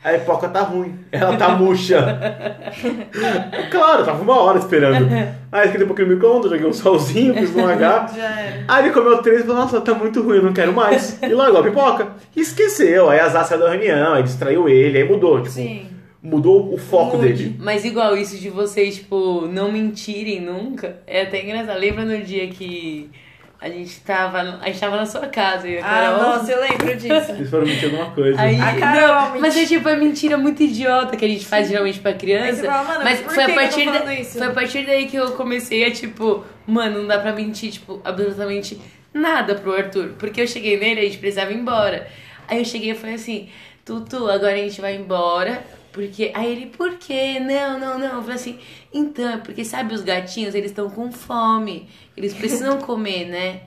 Speaker 3: a pipoca tá ruim. Ela tá murcha. claro, tava uma hora esperando. Aí depois que ele me conta, joguei um solzinho, fiz um H. Aí ele comeu três e falou, nossa, tá muito ruim, eu não quero mais. E largou a pipoca. E esqueceu. Aí a Zá saiu da reunião, aí distraiu ele, aí mudou, tipo,
Speaker 1: Sim.
Speaker 3: mudou o foco
Speaker 1: Mude.
Speaker 3: dele.
Speaker 2: Mas igual isso de vocês, tipo, não mentirem nunca, é até engraçado. Lembra no dia que a gente tava, a gente tava na sua casa e a
Speaker 1: Ah,
Speaker 2: Carol...
Speaker 1: nossa, eu lembro disso.
Speaker 3: Eles foram mentir alguma coisa.
Speaker 2: Aí,
Speaker 1: A Carol
Speaker 2: não, mas é tipo a mentira muito idiota que a gente faz geralmente pra
Speaker 1: Aí
Speaker 2: criança.
Speaker 1: fala, mano,
Speaker 2: mas foi a partir da-
Speaker 1: isso?
Speaker 2: foi a partir daí que eu comecei a tipo, mano, não dá pra mentir, tipo, absolutamente nada pro Arthur, porque eu cheguei nele, a gente precisava ir embora. Aí eu cheguei e falei assim: "Tutu, agora a gente vai embora". Porque aí ele, por quê? Não, não, não. Eu falei assim, então, é porque sabe os gatinhos, eles estão com fome. Eles precisam comer, né?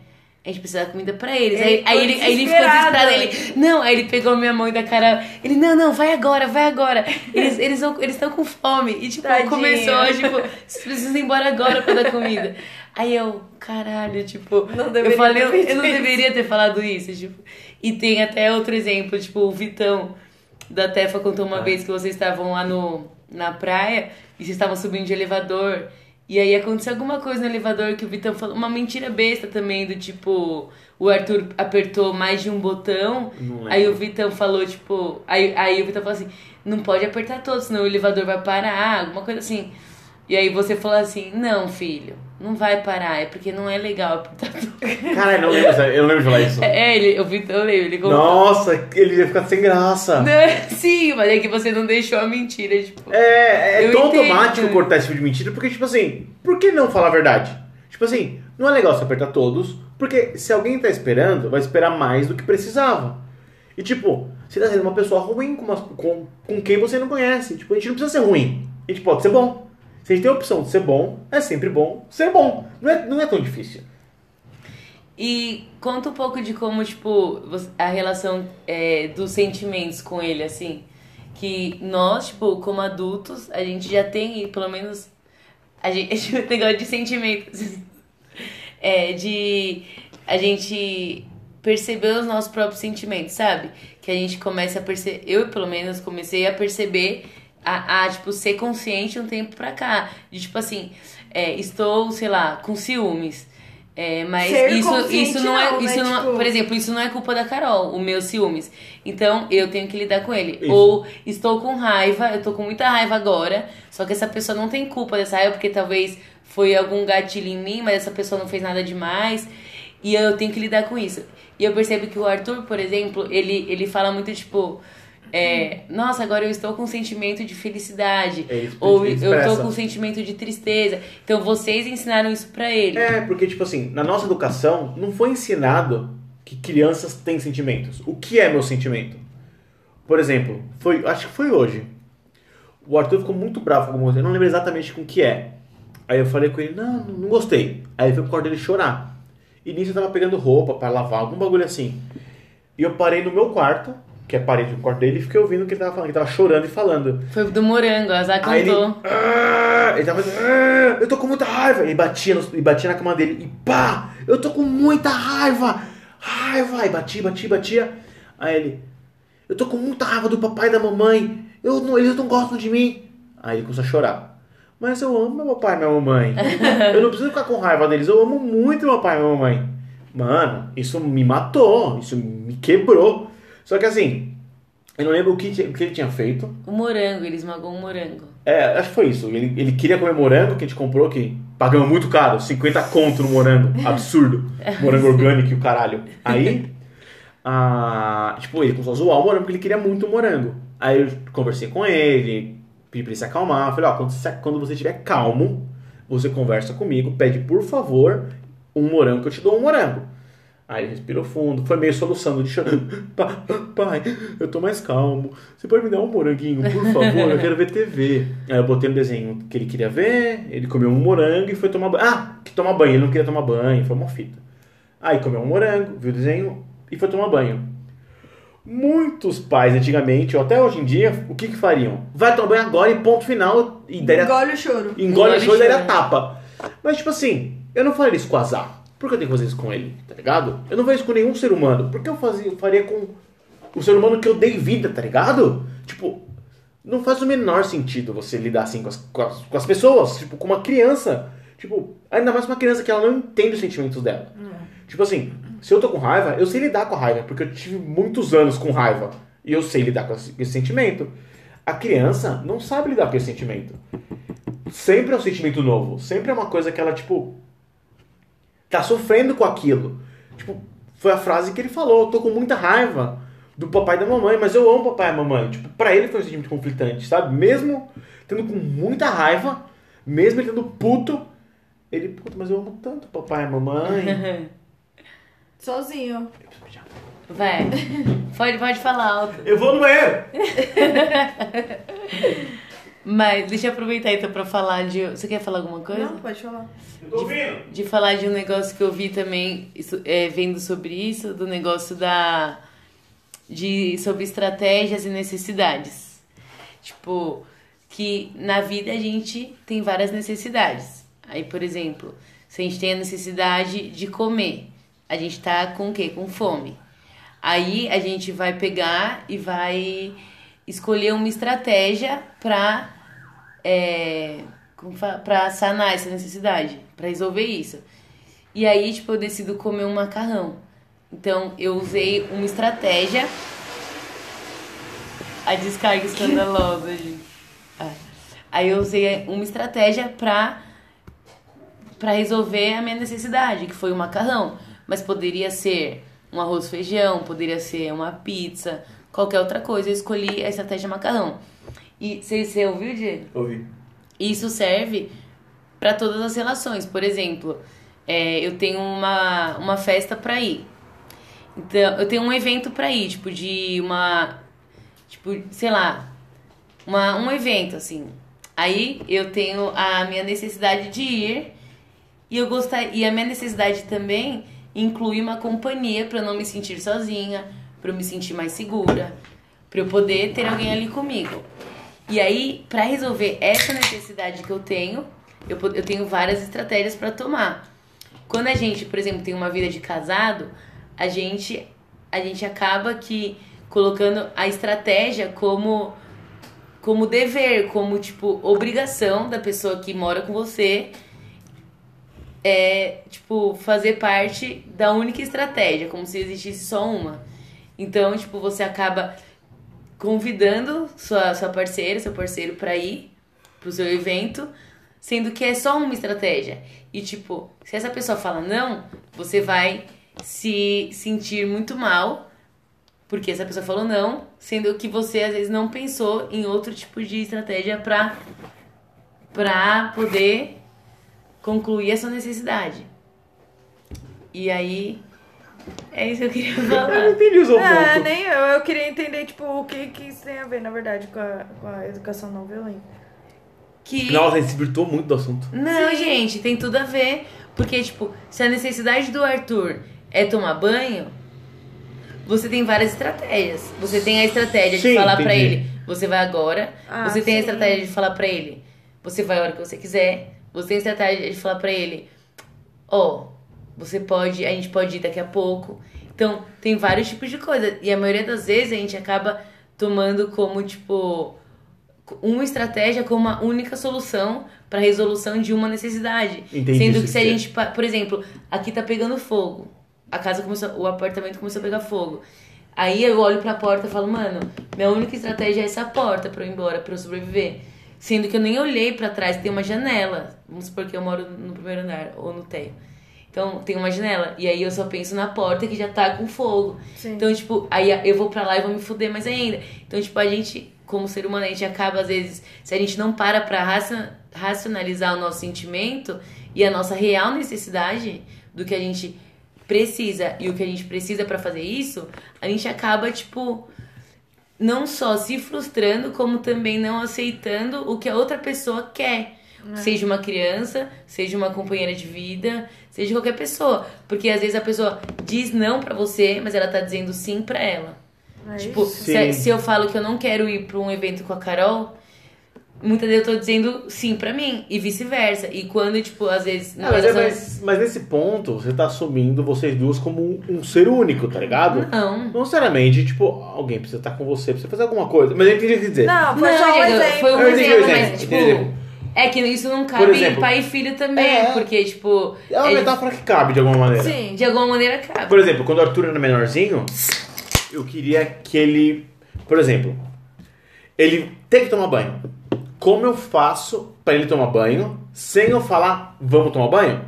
Speaker 2: A gente precisa dar comida pra eles.
Speaker 1: Ele
Speaker 2: aí, aí, ele, aí ele ficou
Speaker 1: desesperado.
Speaker 2: Ele, não, aí ele pegou minha mão e da cara. Ele, não, não, vai agora, vai agora. Eles eles estão eles tão com fome. E tipo, começou tipo, vocês precisam ir embora agora pra dar comida. Aí eu, caralho, tipo,
Speaker 1: Não
Speaker 2: eu falei, eu, eu não deveria ter falado isso, tipo. E tem até outro exemplo, tipo, o Vitão da Tefa contou uma
Speaker 3: Ah.
Speaker 2: vez que vocês estavam lá no, na praia e vocês estavam subindo de elevador. E aí aconteceu alguma coisa no elevador que o Vitão falou, uma mentira besta também, do tipo, o Arthur apertou mais de um botão, aí o Vitão falou, tipo, aí, aí o Vitão falou assim, não pode apertar todos, senão o elevador vai parar, alguma coisa assim. E aí você falou assim, não, filho, não vai parar, é porque não é legal apertar todos.
Speaker 3: Caralho, não lembro, eu lembro de falar isso.
Speaker 2: É, ele, o Vitão, eu lembro, ele contou.
Speaker 3: Nossa, ele ia ficar sem graça.
Speaker 2: Não, sim, mas é que você não deixou a mentira, tipo.
Speaker 3: É, é
Speaker 2: Eu
Speaker 3: tão
Speaker 2: entendo.
Speaker 3: automático cortar esse tipo de mentira, porque, tipo assim, por que não falar a verdade? Tipo assim, não é legal você apertar todos, porque se alguém tá esperando, vai esperar mais do que precisava. E tipo, Você tá sendo uma pessoa ruim com, uma- com, com quem você não conhece. Tipo, a gente não precisa ser ruim. A gente pode ser bom. Gente tem a opção de ser bom, é sempre bom ser bom. Não é, não é tão difícil.
Speaker 2: E conta um pouco de como, tipo, a relação é, dos sentimentos com ele, assim. Que nós, tipo, como adultos, a gente já tem, pelo menos, a gente, esse negócio de sentimentos. É, de a gente perceber os nossos próprios sentimentos, sabe? Que a gente começa a perceber, eu pelo menos comecei a perceber, a, a tipo, ser consciente um tempo pra cá. De tipo assim, é, estou, sei lá, com ciúmes. É, mas
Speaker 1: Ser
Speaker 2: isso, isso não é.
Speaker 1: não, né?
Speaker 2: Isso não,
Speaker 1: Tipo-
Speaker 2: Por exemplo, isso não é culpa da Carol, o meu ciúmes. Então eu tenho que lidar com ele.
Speaker 3: Isso.
Speaker 2: Ou estou com raiva, eu tô com muita raiva agora, só que essa pessoa não tem culpa dessa raiva, porque talvez foi algum gatilho em mim, mas essa pessoa não fez nada demais. E eu tenho que lidar com isso. E eu percebo que o Arthur, por exemplo, ele, ele fala muito tipo. É, Nossa, agora eu estou com um sentimento de felicidade.
Speaker 3: É,
Speaker 2: ou
Speaker 3: expressa.
Speaker 2: eu estou com um sentimento de tristeza. Então vocês ensinaram isso pra ele.
Speaker 3: É, porque, tipo assim, na nossa educação, não foi ensinado que crianças têm sentimentos. O que é meu sentimento? Por exemplo, foi, acho que foi hoje. O Arthur ficou muito bravo com alguma coisa, eu não lembro exatamente com o que é. Aí eu falei com ele, não, não gostei. Aí ele foi pro quarto dele chorar. E nisso eu tava pegando roupa pra lavar, algum bagulho assim. E eu parei no meu quarto, que é a parede do quarto dele, e fiquei ouvindo o que ele tava falando, que ele tava chorando e falando.
Speaker 2: Foi do morango, a Zá
Speaker 3: Aí ele,
Speaker 2: cantou.
Speaker 3: "Ah", ele tava fazendo, "Ah, eu tô com muita raiva. Ele batia, no, ele batia na cama dele e pá, eu tô com muita raiva, raiva. E batia, batia, batia. Aí ele, eu tô com muita raiva do papai e da mamãe. Eu não, eles não gostam de mim. Aí ele começou a chorar. Mas eu amo meu papai e minha mamãe. Eu não preciso ficar com raiva deles. Eu amo muito meu pai e minha mamãe. Mano, isso me matou. Isso me quebrou. Só que assim, eu não lembro o que, o que ele tinha feito.
Speaker 2: O morango, ele esmagou um morango.
Speaker 3: É, acho que foi isso. Ele, ele queria comer morango que a gente comprou, que pagamos muito caro, 50 conto no morango. Absurdo. Morango orgânico e o caralho. Aí, ah, tipo, ele começou a zoar o morango porque ele queria muito o morango. Aí eu conversei com ele, pedi pra ele se acalmar. Falei, ó, quando você, quando você estiver calmo, você conversa comigo, pede por favor um morango que eu te dou um morango. Aí ele respirou fundo, foi meio soluçando de choro. Pa- Pai, eu tô mais calmo. Você pode me dar um moranguinho, por favor? Eu quero ver TV. Aí eu botei no desenho que ele queria ver, ele comeu um morango e foi tomar banho. Ah, que tomar banho, ele não queria tomar banho, foi uma fita. Aí comeu um morango, viu o desenho e foi tomar banho. Muitos pais antigamente, ou até hoje em dia, o que que fariam? Vai tomar banho agora e ponto final. E daria
Speaker 1: Engole o choro.
Speaker 3: engole
Speaker 2: Engole
Speaker 3: o choro e daria tapa. Mas, tipo assim, eu não faria isso com o azar. Por que eu tenho que fazer isso com ele? Tá ligado? Eu não faria isso com nenhum ser humano. Por que eu, fazia, eu faria com o ser humano que eu dei vida, tá ligado? Tipo, não faz o menor sentido você lidar assim com as, com as, com as pessoas. Tipo, com uma criança. Tipo, ainda mais com uma criança que ela não entende os sentimentos dela. Tipo assim, se eu tô com raiva, eu sei lidar com a raiva, porque eu tive muitos anos com raiva. E eu sei lidar com esse com esse sentimento. A criança não sabe lidar com esse sentimento. Sempre é um sentimento novo. Sempre é uma coisa que ela, tipo, tá sofrendo com aquilo. Tipo, foi a frase que ele falou: eu tô com muita raiva do papai e da mamãe, mas eu amo o papai e a mamãe. Tipo, pra ele foi um sentimento conflitante, sabe? Mesmo tendo com muita raiva, mesmo ele tendo puto, ele, puta, mas eu amo tanto o papai e a mamãe.
Speaker 1: Sozinho.
Speaker 2: Vai. Pode, pode falar alto.
Speaker 3: Eu vou no banheiro!
Speaker 2: Mas deixa eu aproveitar então pra falar de. Você quer falar alguma coisa?
Speaker 1: Não, pode falar.
Speaker 3: Eu tô ouvindo!
Speaker 2: De falar de um negócio que eu vi também, isso, é, vendo sobre isso, do negócio da. De, sobre estratégias e necessidades. Tipo, que na vida a gente tem várias necessidades. Aí, por exemplo, se a gente tem a necessidade de comer, a gente tá com o quê? Com fome. Aí a gente vai pegar e vai escolher uma estratégia pra é, pra sanar essa necessidade, pra resolver isso. E aí, tipo, eu decido comer um macarrão. Então, eu usei uma estratégia. A descarga escandalosa, gente. Ah. Aí eu usei uma estratégia pra, pra resolver a minha necessidade, que foi o macarrão. Mas poderia ser um arroz feijão, poderia ser uma pizza, qualquer outra coisa. Eu escolhi a estratégia macarrão. E você, você ouviu, Diego?
Speaker 3: Ouvi.
Speaker 2: Isso serve para todas as relações. Por exemplo, é, eu tenho uma, uma festa para ir. Então, eu tenho um evento para ir, tipo, de uma. Tipo, sei lá, uma, um evento, assim. Aí eu tenho a minha necessidade de ir e eu gostar e a minha necessidade também inclui uma companhia para não me sentir sozinha, para eu me sentir mais segura, para eu poder ter alguém ali comigo. E aí, para resolver essa necessidade que eu tenho, eu, eu tenho várias estratégias para tomar. Quando a gente, por exemplo, tem uma vida de casado, a gente a gente acaba que colocando a estratégia como como dever, como tipo obrigação da pessoa que mora com você é, tipo, fazer parte da única estratégia, como se existisse só uma. Então, tipo, você acaba convidando sua, sua parceira, seu parceiro pra ir pro seu evento, sendo que é só uma estratégia. E, tipo, se essa pessoa fala não, você vai se sentir muito mal, porque essa pessoa falou não, sendo que você às vezes não pensou em outro tipo de estratégia pra, pra poder concluir a sua necessidade. E aí, é isso que eu queria
Speaker 3: Eu não
Speaker 2: falar.
Speaker 3: entendi o seu
Speaker 1: Ah, nem eu. Eu queria entender, tipo, o que, que isso tem a ver, na verdade, com a, com a educação não violenta.
Speaker 2: Que
Speaker 3: Nossa, a gente se virtou muito do assunto.
Speaker 2: Não,
Speaker 1: Sim.
Speaker 2: gente, tem tudo a ver. Porque, tipo, se a necessidade do Arthur é tomar banho, você tem várias estratégias. Você tem a estratégia de
Speaker 3: Sim,
Speaker 2: falar pra
Speaker 3: entendi.
Speaker 2: ele, você vai agora.
Speaker 1: Ah,
Speaker 2: você tem a
Speaker 1: sim.
Speaker 2: estratégia de falar pra ele, você vai a hora que você quiser. Você tem a estratégia de falar pra ele, ó, você pode, a gente pode ir daqui a pouco. Então, tem vários tipos de coisa. E a maioria das vezes a gente acaba tomando como, tipo, uma estratégia como uma única solução para resolução de uma necessidade.
Speaker 3: Entendi
Speaker 2: Sendo que se a
Speaker 3: é.
Speaker 2: gente, por exemplo, aqui tá pegando fogo. A casa começou, o apartamento começou a pegar fogo. Aí eu olho pra porta e falo, mano, minha única estratégia é essa porta pra eu ir embora, pra eu sobreviver. Sendo que eu nem olhei pra trás, tem uma janela. Vamos supor que eu moro no primeiro andar ou no térreo. Então, tem uma janela. E aí eu só penso na porta que já tá com fogo.
Speaker 1: Sim.
Speaker 2: Então, tipo, aí eu vou pra lá e vou me fuder mais ainda. Então, tipo, a gente, como ser humano, a gente acaba, às vezes, se a gente não para pra raça- racionalizar o nosso sentimento e a nossa real necessidade do que a gente precisa e o que a gente precisa pra fazer isso, a gente acaba, tipo, não só se frustrando, como também não aceitando o que a outra pessoa quer. Seja uma criança, seja uma companheira de vida, seja qualquer pessoa. Porque às vezes a pessoa diz não pra você, mas ela tá dizendo sim pra ela.
Speaker 1: É
Speaker 2: Tipo, se, se eu falo que eu não quero ir pra um evento com a Carol, muitas vezes eu tô dizendo sim pra mim, e vice-versa. E quando, tipo, às vezes.
Speaker 3: Ah, mas, é- mas- mas nesse ponto, você tá assumindo vocês duas como um, um ser único, tá ligado?
Speaker 2: Não.
Speaker 3: Não necessariamente, tipo, alguém precisa estar com você, precisa fazer alguma coisa. Mas eu entendi o que dizer.
Speaker 1: Não, foi
Speaker 2: não,
Speaker 1: só um exemplo.
Speaker 2: foi um
Speaker 3: Eu entendi o
Speaker 2: exemplo,
Speaker 3: exemplo,
Speaker 2: mas, tipo,
Speaker 3: exemplo.
Speaker 2: É que isso não cabe
Speaker 3: exemplo,
Speaker 2: pai e filho também,
Speaker 3: É.
Speaker 2: porque, tipo,
Speaker 3: É uma
Speaker 2: é-
Speaker 3: metáfora que cabe de alguma maneira.
Speaker 1: Sim.
Speaker 2: de alguma maneira cabe.
Speaker 3: Por exemplo, quando o Arthur era menorzinho, eu queria que ele. Por exemplo, ele tem que tomar banho. Como eu faço pra ele tomar banho sem eu falar, vamos tomar banho?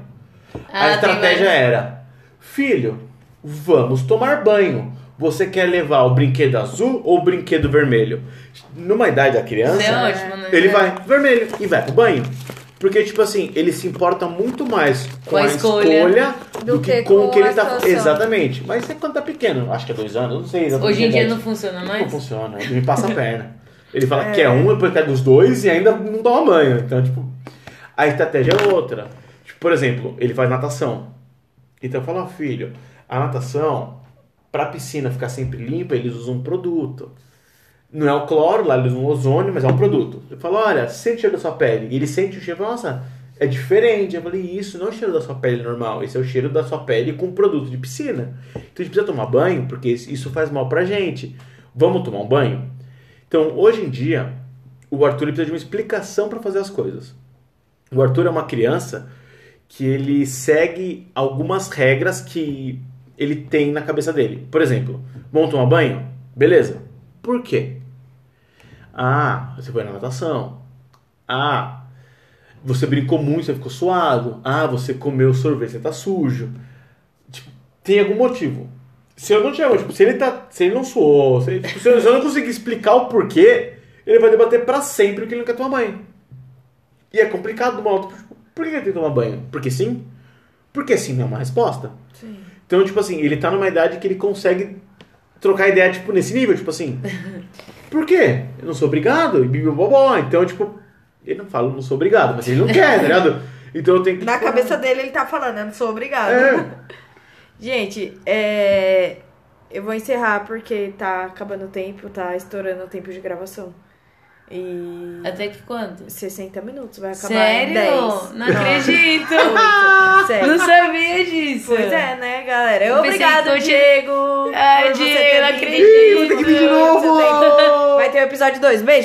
Speaker 2: Ah,
Speaker 3: a estratégia era: Filho, vamos tomar banho. Você quer levar o brinquedo azul ou o brinquedo vermelho? Numa idade da criança,
Speaker 2: Isso é ótimo, né?
Speaker 3: ele vai vermelho e vai pro banho. Porque, tipo assim, ele se importa muito mais com,
Speaker 2: Com a
Speaker 3: a
Speaker 2: escolha.
Speaker 3: escolha, do,
Speaker 1: Do
Speaker 3: que,
Speaker 1: que
Speaker 3: com o que ele tá.
Speaker 1: situação.
Speaker 3: Exatamente. Mas isso é quando tá pequeno, acho que é dois anos, não sei exatamente.
Speaker 2: Hoje em dia não funciona
Speaker 3: Não
Speaker 2: mais.
Speaker 3: funciona, ele me passa a perna. Ele fala que é um, depois pega os dois e ainda não toma banho. Então, tipo, a estratégia é outra. Tipo, por exemplo, ele faz natação. Então eu falo, ó, filho, a natação, pra piscina ficar sempre limpa, eles usam um produto. Não é o cloro, lá eles usam ozônio, mas é um produto. Eu falo, olha, sente o cheiro da sua pele. E ele sente o cheiro, nossa, é diferente. Eu falei, isso não é o cheiro da sua pele normal, esse é o cheiro da sua pele com produto de piscina. Então a gente precisa tomar banho, porque isso faz mal pra gente. Vamos tomar um banho? Então, hoje em dia, o Arthur precisa de uma explicação para fazer as coisas. O Arthur é uma criança que ele segue algumas regras que ele tem na cabeça dele. Por exemplo, vamos tomar banho? Beleza. Por quê? Ah, você foi na natação. Ah, você brincou muito, você ficou suado. Ah, você comeu sorvete, você tá sujo. Tipo, tem algum motivo. Se eu não tiver, tipo, se ele tá, se ele não suou, se, tipo, se eu se eu não conseguir explicar o porquê, ele vai debater pra sempre que ele não quer tomar banho. E é complicado do. Tipo, por que ele tem que tomar banho? Porque sim? Porque sim não é uma resposta.
Speaker 1: Sim.
Speaker 3: Então, tipo assim, ele tá numa idade que ele consegue trocar ideia, tipo, nesse nível, tipo assim. Por quê? Eu não sou obrigado. E. Então, tipo, ele não fala, eu não sou obrigado, mas ele não quer, tá ligado? Então eu tenho que.
Speaker 1: Na
Speaker 3: tipo,
Speaker 1: cabeça dele ele tá falando, eu não sou obrigado.
Speaker 3: É.
Speaker 1: Gente, é... eu vou encerrar porque tá acabando o tempo, tá estourando o tempo de gravação. E.
Speaker 2: Até que quando?
Speaker 1: 60 minutos, vai acabar
Speaker 2: Sério?
Speaker 1: em 10.
Speaker 2: Não acredito. Não sabia disso.
Speaker 1: Pois é, né, galera?
Speaker 2: Eu
Speaker 1: Obrigado,
Speaker 2: que
Speaker 1: Diego.
Speaker 2: Ai, Diego, não acredito.
Speaker 3: Que de novo!
Speaker 1: Vai ter o episódio 2. Beijo.